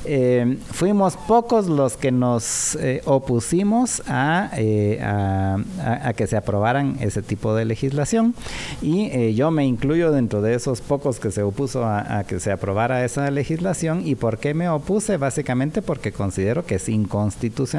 Eh, fuimos pocos los que nos opusimos a, que se aprobaran ese tipo de legislación y yo me incluyo dentro de esos pocos que se opuso a, que se aprobara esa legislación y por qué me opuse básicamente porque considero que es inconstitucional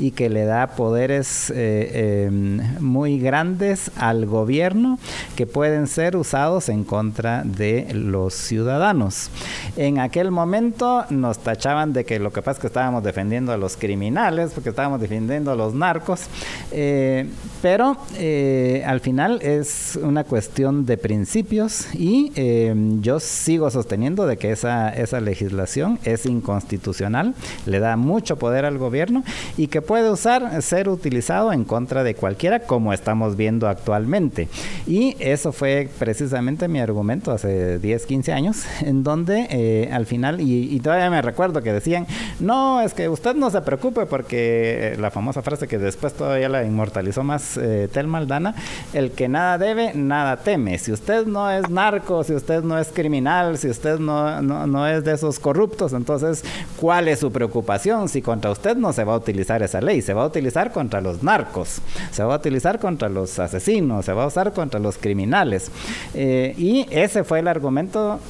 y que le da poderes em, muy grandes al gobierno que pueden ser usados en contra de los ciudadanos. En aquel momento nos tachaban de que lo que pasa es que estábamos defendiendo a los criminales, porque estábamos defendiendo a los narcos, eh, pero eh, al final es una cuestión de principios y eh, yo sigo sosteniendo de que esa, esa legislación es inconstitucional, le da mucho poder al gobierno y que puede usar, ser utilizado en contra de cualquiera como estamos viendo actualmente. Y eso fue precisamente mi argumento hace 10, 15 años, en donde al final, y, todavía me recuerdo, que decían, no, es que usted no se preocupe porque eh, la famosa frase que después todavía la inmortalizó más eh, Tel Maldana, el que nada debe, nada teme. Si usted no es narco, si usted no es criminal, si usted no, no, es de esos corruptos, entonces, ¿cuál es su preocupación? Si contra usted no se va a utilizar esa ley, se va a utilizar contra los narcos, se va a utilizar contra los asesinos, se va a usar contra los criminales. Eh, y ese fue el argumento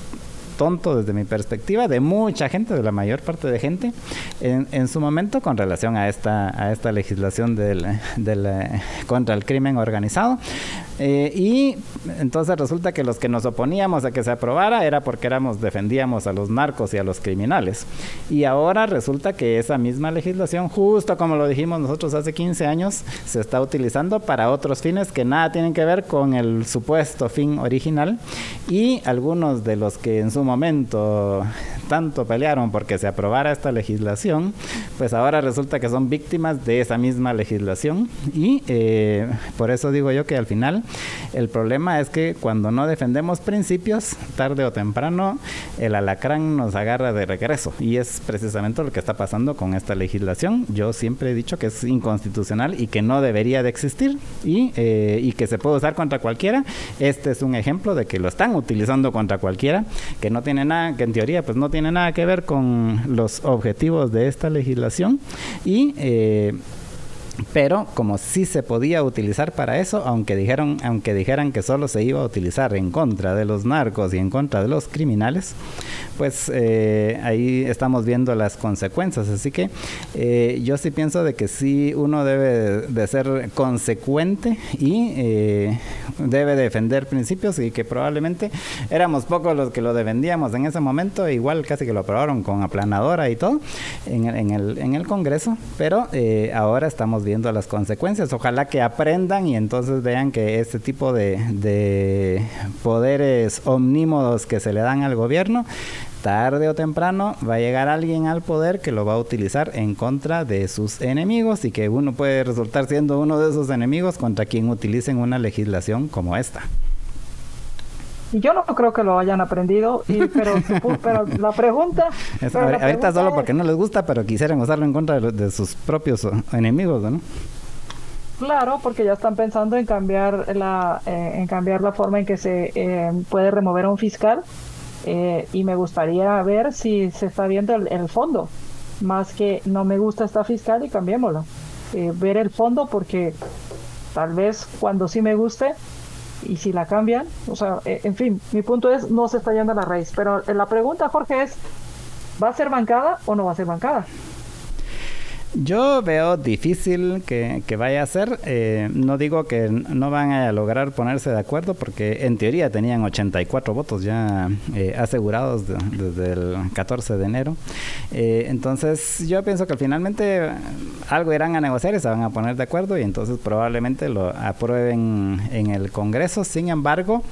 tonto desde mi perspectiva de mucha gente, de la mayor parte de gente, en, su momento con relación a esta, a esta legislación del, del, eh, contra el crimen organizado. Eh, y entonces resulta que los que nos oponíamos a que se aprobara era porque éramos, defendíamos a los narcos y a los criminales. Y ahora resulta que esa misma legislación, justo como lo dijimos nosotros hace 15 años, se está utilizando para otros fines que nada tienen que ver con el supuesto fin original. Y algunos de los que en su momento tanto pelearon porque se aprobara esta legislación, pues ahora resulta que son víctimas de esa misma legislación. Y eh, por eso digo yo que al final el problema es que cuando no defendemos principios, tarde o temprano el alacrán nos agarra de regreso. Y es precisamente lo que está pasando con esta legislación. Yo siempre he dicho que es inconstitucional y que no debería de existir y, eh, y que se puede usar contra cualquiera. Este es un ejemplo de que lo están utilizando contra cualquiera, que no tiene nada, que en teoría pues no tiene nada que ver con los objetivos de esta legislación. Y eh, pero como sí se podía utilizar para eso, aunque dijeron, aunque dijeran que solo se iba a utilizar en contra de los narcos y en contra de los criminales, pues eh, ahí estamos viendo las consecuencias. Así que eh, yo sí pienso de que sí uno debe de ser consecuente y eh, debe defender principios y que probablemente éramos pocos los que lo defendíamos en ese momento, igual casi que lo aprobaron con aplanadora y todo en en el, en el Congreso, pero ahora estamos viendo las consecuencias. Ojalá que aprendan y entonces vean que este tipo de, de poderes omnímodos que se le dan al gobierno tarde o temprano va a llegar alguien al poder que lo va a utilizar en contra de sus enemigos y que uno puede resultar siendo uno de esos enemigos contra quien utilicen una legislación como esta.
Y yo no creo que lo hayan aprendido, pero, pero la pregunta...
ahorita solo porque no les gusta, pero quisieran usarlo en contra de, sus propios enemigos, ¿no?
Claro, porque ya están pensando en cambiar la, eh, en cambiar la forma en que se eh, puede remover a un fiscal eh, y me gustaría ver si se está viendo el, el, fondo, más que no me gusta esta fiscal y cambiémoslo. ver el fondo porque tal vez cuando sí me guste y si la cambian, o sea, eh, en fin, mi punto es, no se está yendo a la raíz. Pero la pregunta, Jorge, es, ¿va a ser bancada o no va a ser bancada?
Yo veo difícil que, vaya a ser. Eh, no digo que no van a lograr ponerse de acuerdo porque en teoría tenían 84 votos ya eh, asegurados desde el 14 de enero. Eh, entonces yo pienso que finalmente algo irán a negociar y se van a poner de acuerdo y entonces probablemente lo aprueben en el Congreso. Sin embargo,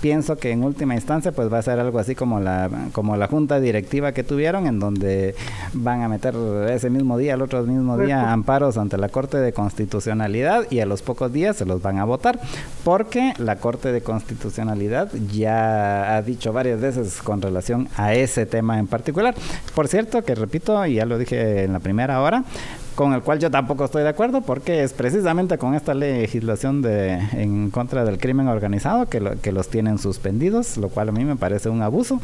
pienso que en última instancia pues va a ser algo así como la, como la junta directiva que tuvieron en donde van a meter ese mismo día, el otro mismo día, amparos ante la Corte de Constitucionalidad y a los pocos días se los van a votar, porque la Corte de Constitucionalidad ya ha dicho varias veces con relación a ese tema en particular. Por cierto, que repito, y ya lo dije en la primera hora, con el cual yo tampoco estoy de acuerdo porque es precisamente con esta legislación de en contra del crimen organizado que, que los tienen suspendidos, lo cual a mí me parece un abuso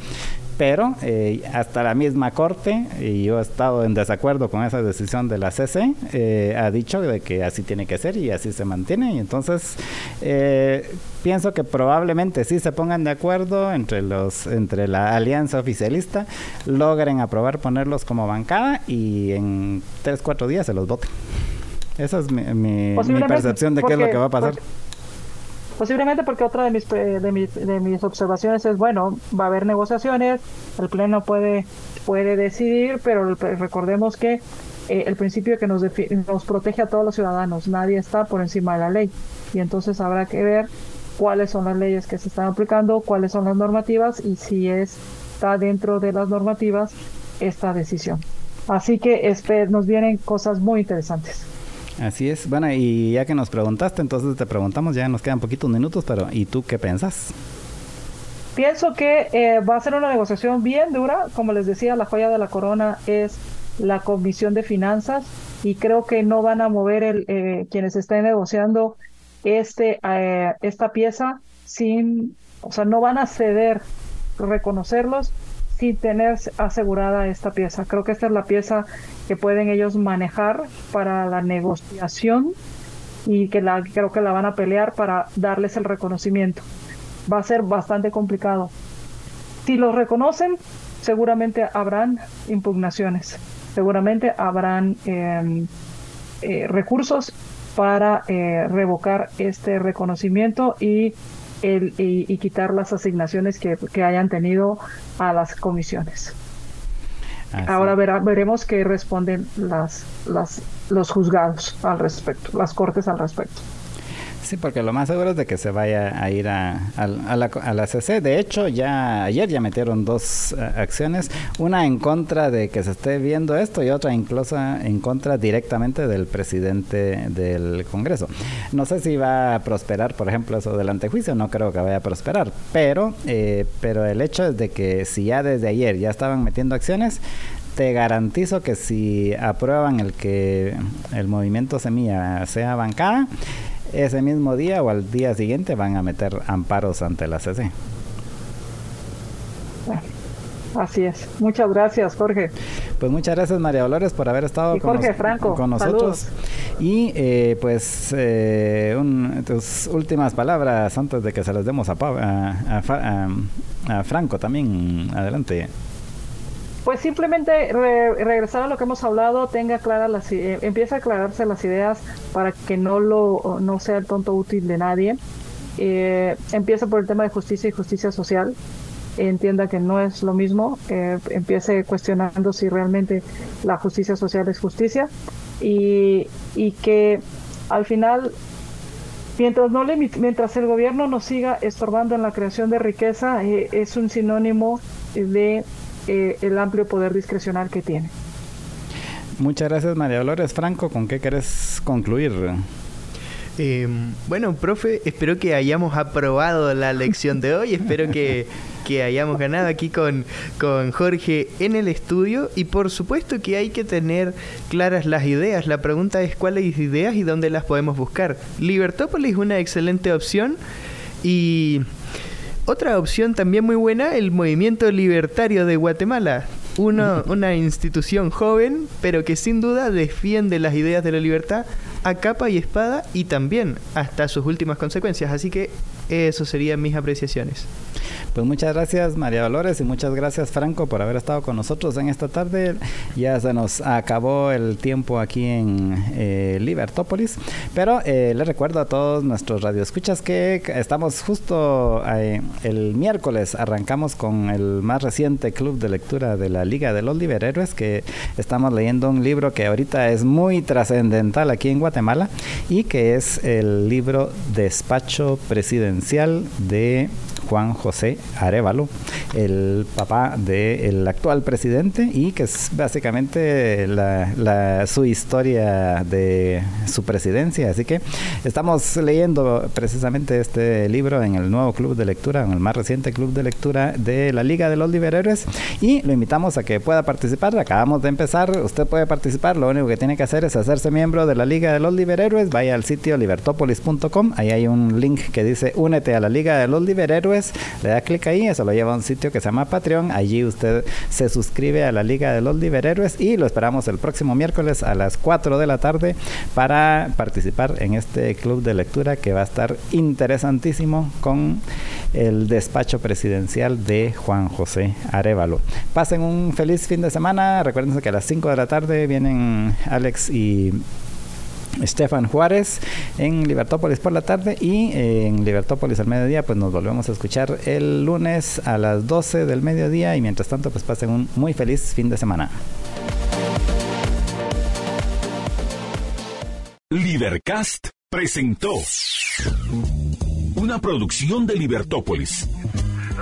pero eh, hasta la misma corte, y yo he estado en desacuerdo con esa decisión de la CC, eh, ha dicho de que así tiene que ser y así se mantiene. Y entonces eh, pienso que probablemente sí se pongan de acuerdo entre los entre la alianza oficialista, logren aprobar ponerlos como bancada y en tres cuatro días se los voten. Esa es mi, percepción de qué es lo que va a pasar.
Posiblemente porque otra de mis, de, mis, de mis observaciones es, bueno, va a haber negociaciones, el Pleno puede, puede decidir, pero recordemos que eh, el principio que nos, nos protege a todos los ciudadanos, nadie está por encima de la ley. Y entonces habrá que ver cuáles son las leyes que se están aplicando, cuáles son las normativas y si está dentro de las normativas esta decisión. Así que nos vienen cosas muy interesantes.
Así es. Bueno, y ya que nos preguntaste, entonces te preguntamos, ya nos quedan poquitos minutos, pero ¿y tú qué piensas?
Pienso que eh, va a ser una negociación bien dura. Como les decía, la joya de la corona es la Comisión de Finanzas y creo que no van a mover el, eh, quienes estén negociando este, eh, esta pieza sin, o sea, no van a ceder reconocerlos sin tener asegurada esta pieza. Creo que esta es la pieza que pueden ellos manejar para la negociación y que la, creo que la van a pelear para darles el reconocimiento. Va a ser bastante complicado. Si los reconocen, seguramente habrán impugnaciones, seguramente habrán em, eh, recursos para eh, revocar este reconocimiento y y, quitar las asignaciones que, hayan tenido a las comisiones. Ahora veremos qué responden las, las, los juzgados al respecto, las cortes al respecto.
Sí, porque lo más seguro es de que se vaya a ir a, la, a la, CC. De hecho, ya ayer ya metieron dos eh, acciones, una en contra de que se esté viendo esto y otra incluso en contra directamente del presidente del Congreso. No sé si va a prosperar, por ejemplo, eso del antejuicio, no creo que vaya a prosperar, pero, eh, pero el hecho es de que si ya desde ayer ya estaban metiendo acciones, te garantizo que si aprueban el que el movimiento Semilla sea bancada, ese mismo día o al día siguiente van a meter amparos ante la CC.
Así es. Muchas gracias, Jorge.
Pues muchas gracias, María Dolores, por haber estado
con, Franco,
con, nosotros. Y eh, pues eh, tus últimas palabras antes de que se las demos a, a Franco también. Adelante.
Pues simplemente regresar a lo que hemos hablado, tenga claras las eh, empieza a aclararse las ideas para que no lo no sea el tonto útil de nadie. Eh, empieza por el tema de justicia y justicia social. Entienda que no es lo mismo. Eh, empiece cuestionando si realmente la justicia social es justicia y, y que al final mientras no mientras el gobierno nos siga estorbando en la creación de riqueza eh, es un sinónimo de eh, el amplio poder discrecional que tiene.
Muchas gracias María Dolores Franco. ¿Con qué quieres concluir?
Em, bueno, profe, espero que hayamos aprobado la lección de hoy, espero que, que hayamos ganado aquí con, con Jorge en el estudio y por supuesto que hay que tener claras las ideas. La pregunta es cuáles ideas y dónde las podemos buscar. Libertópolis es una excelente opción y otra opción también muy buena, el Movimiento Libertario de Guatemala. Una, una institución joven, pero que sin duda defiende las ideas de la libertad a capa y espada y también hasta sus últimas consecuencias. Así que eso serían mis apreciaciones.
Pues muchas gracias María Dolores y muchas gracias Franco por haber estado con nosotros en esta tarde. Ya se nos acabó el tiempo aquí en eh, Libertópolis, pero eh, les recuerdo a todos nuestros radioescuchas que estamos justo eh, el miércoles arrancamos con el más reciente club de lectura de la Liga de los Liberhéroes que estamos leyendo un libro que ahorita es muy trascendental aquí en Guatemala y que es el libro Despacho Presidencial de Juan José Arevalo. el papá del actual presidente y que es básicamente la, su historia de su presidencia. Así que estamos leyendo precisamente este libro en el nuevo club de lectura, en el más reciente club de lectura de la Liga de los Liberhéroes y lo invitamos que pueda participar. Acabamos de empezar, usted puede participar, lo único que tiene que hacer es hacerse miembro de la Liga de los Liberhéroes, vaya al sitio libertopolis.com, ahí hay un link que dice únete a la Liga de los Liberhéroes, le da clic ahí, eso lo lleva a un sitio que se llama Patreon, allí usted se suscribe a la Liga de los Liberhéroes y lo esperamos el próximo miércoles a las 4 de la tarde para participar en este club de lectura que va a estar interesantísimo con el despacho presidencial de Juan José Arevalo. Pasen feliz fin de semana, recuerden que a las 5 de la tarde vienen Alex y Estefan Juárez en Libertópolis por la tarde y en Libertópolis al mediodía pues nos volvemos a escuchar el lunes a las 12 del mediodía y mientras tanto pues pasen un muy feliz fin de semana.
Libercast presentó una producción de Libertópolis.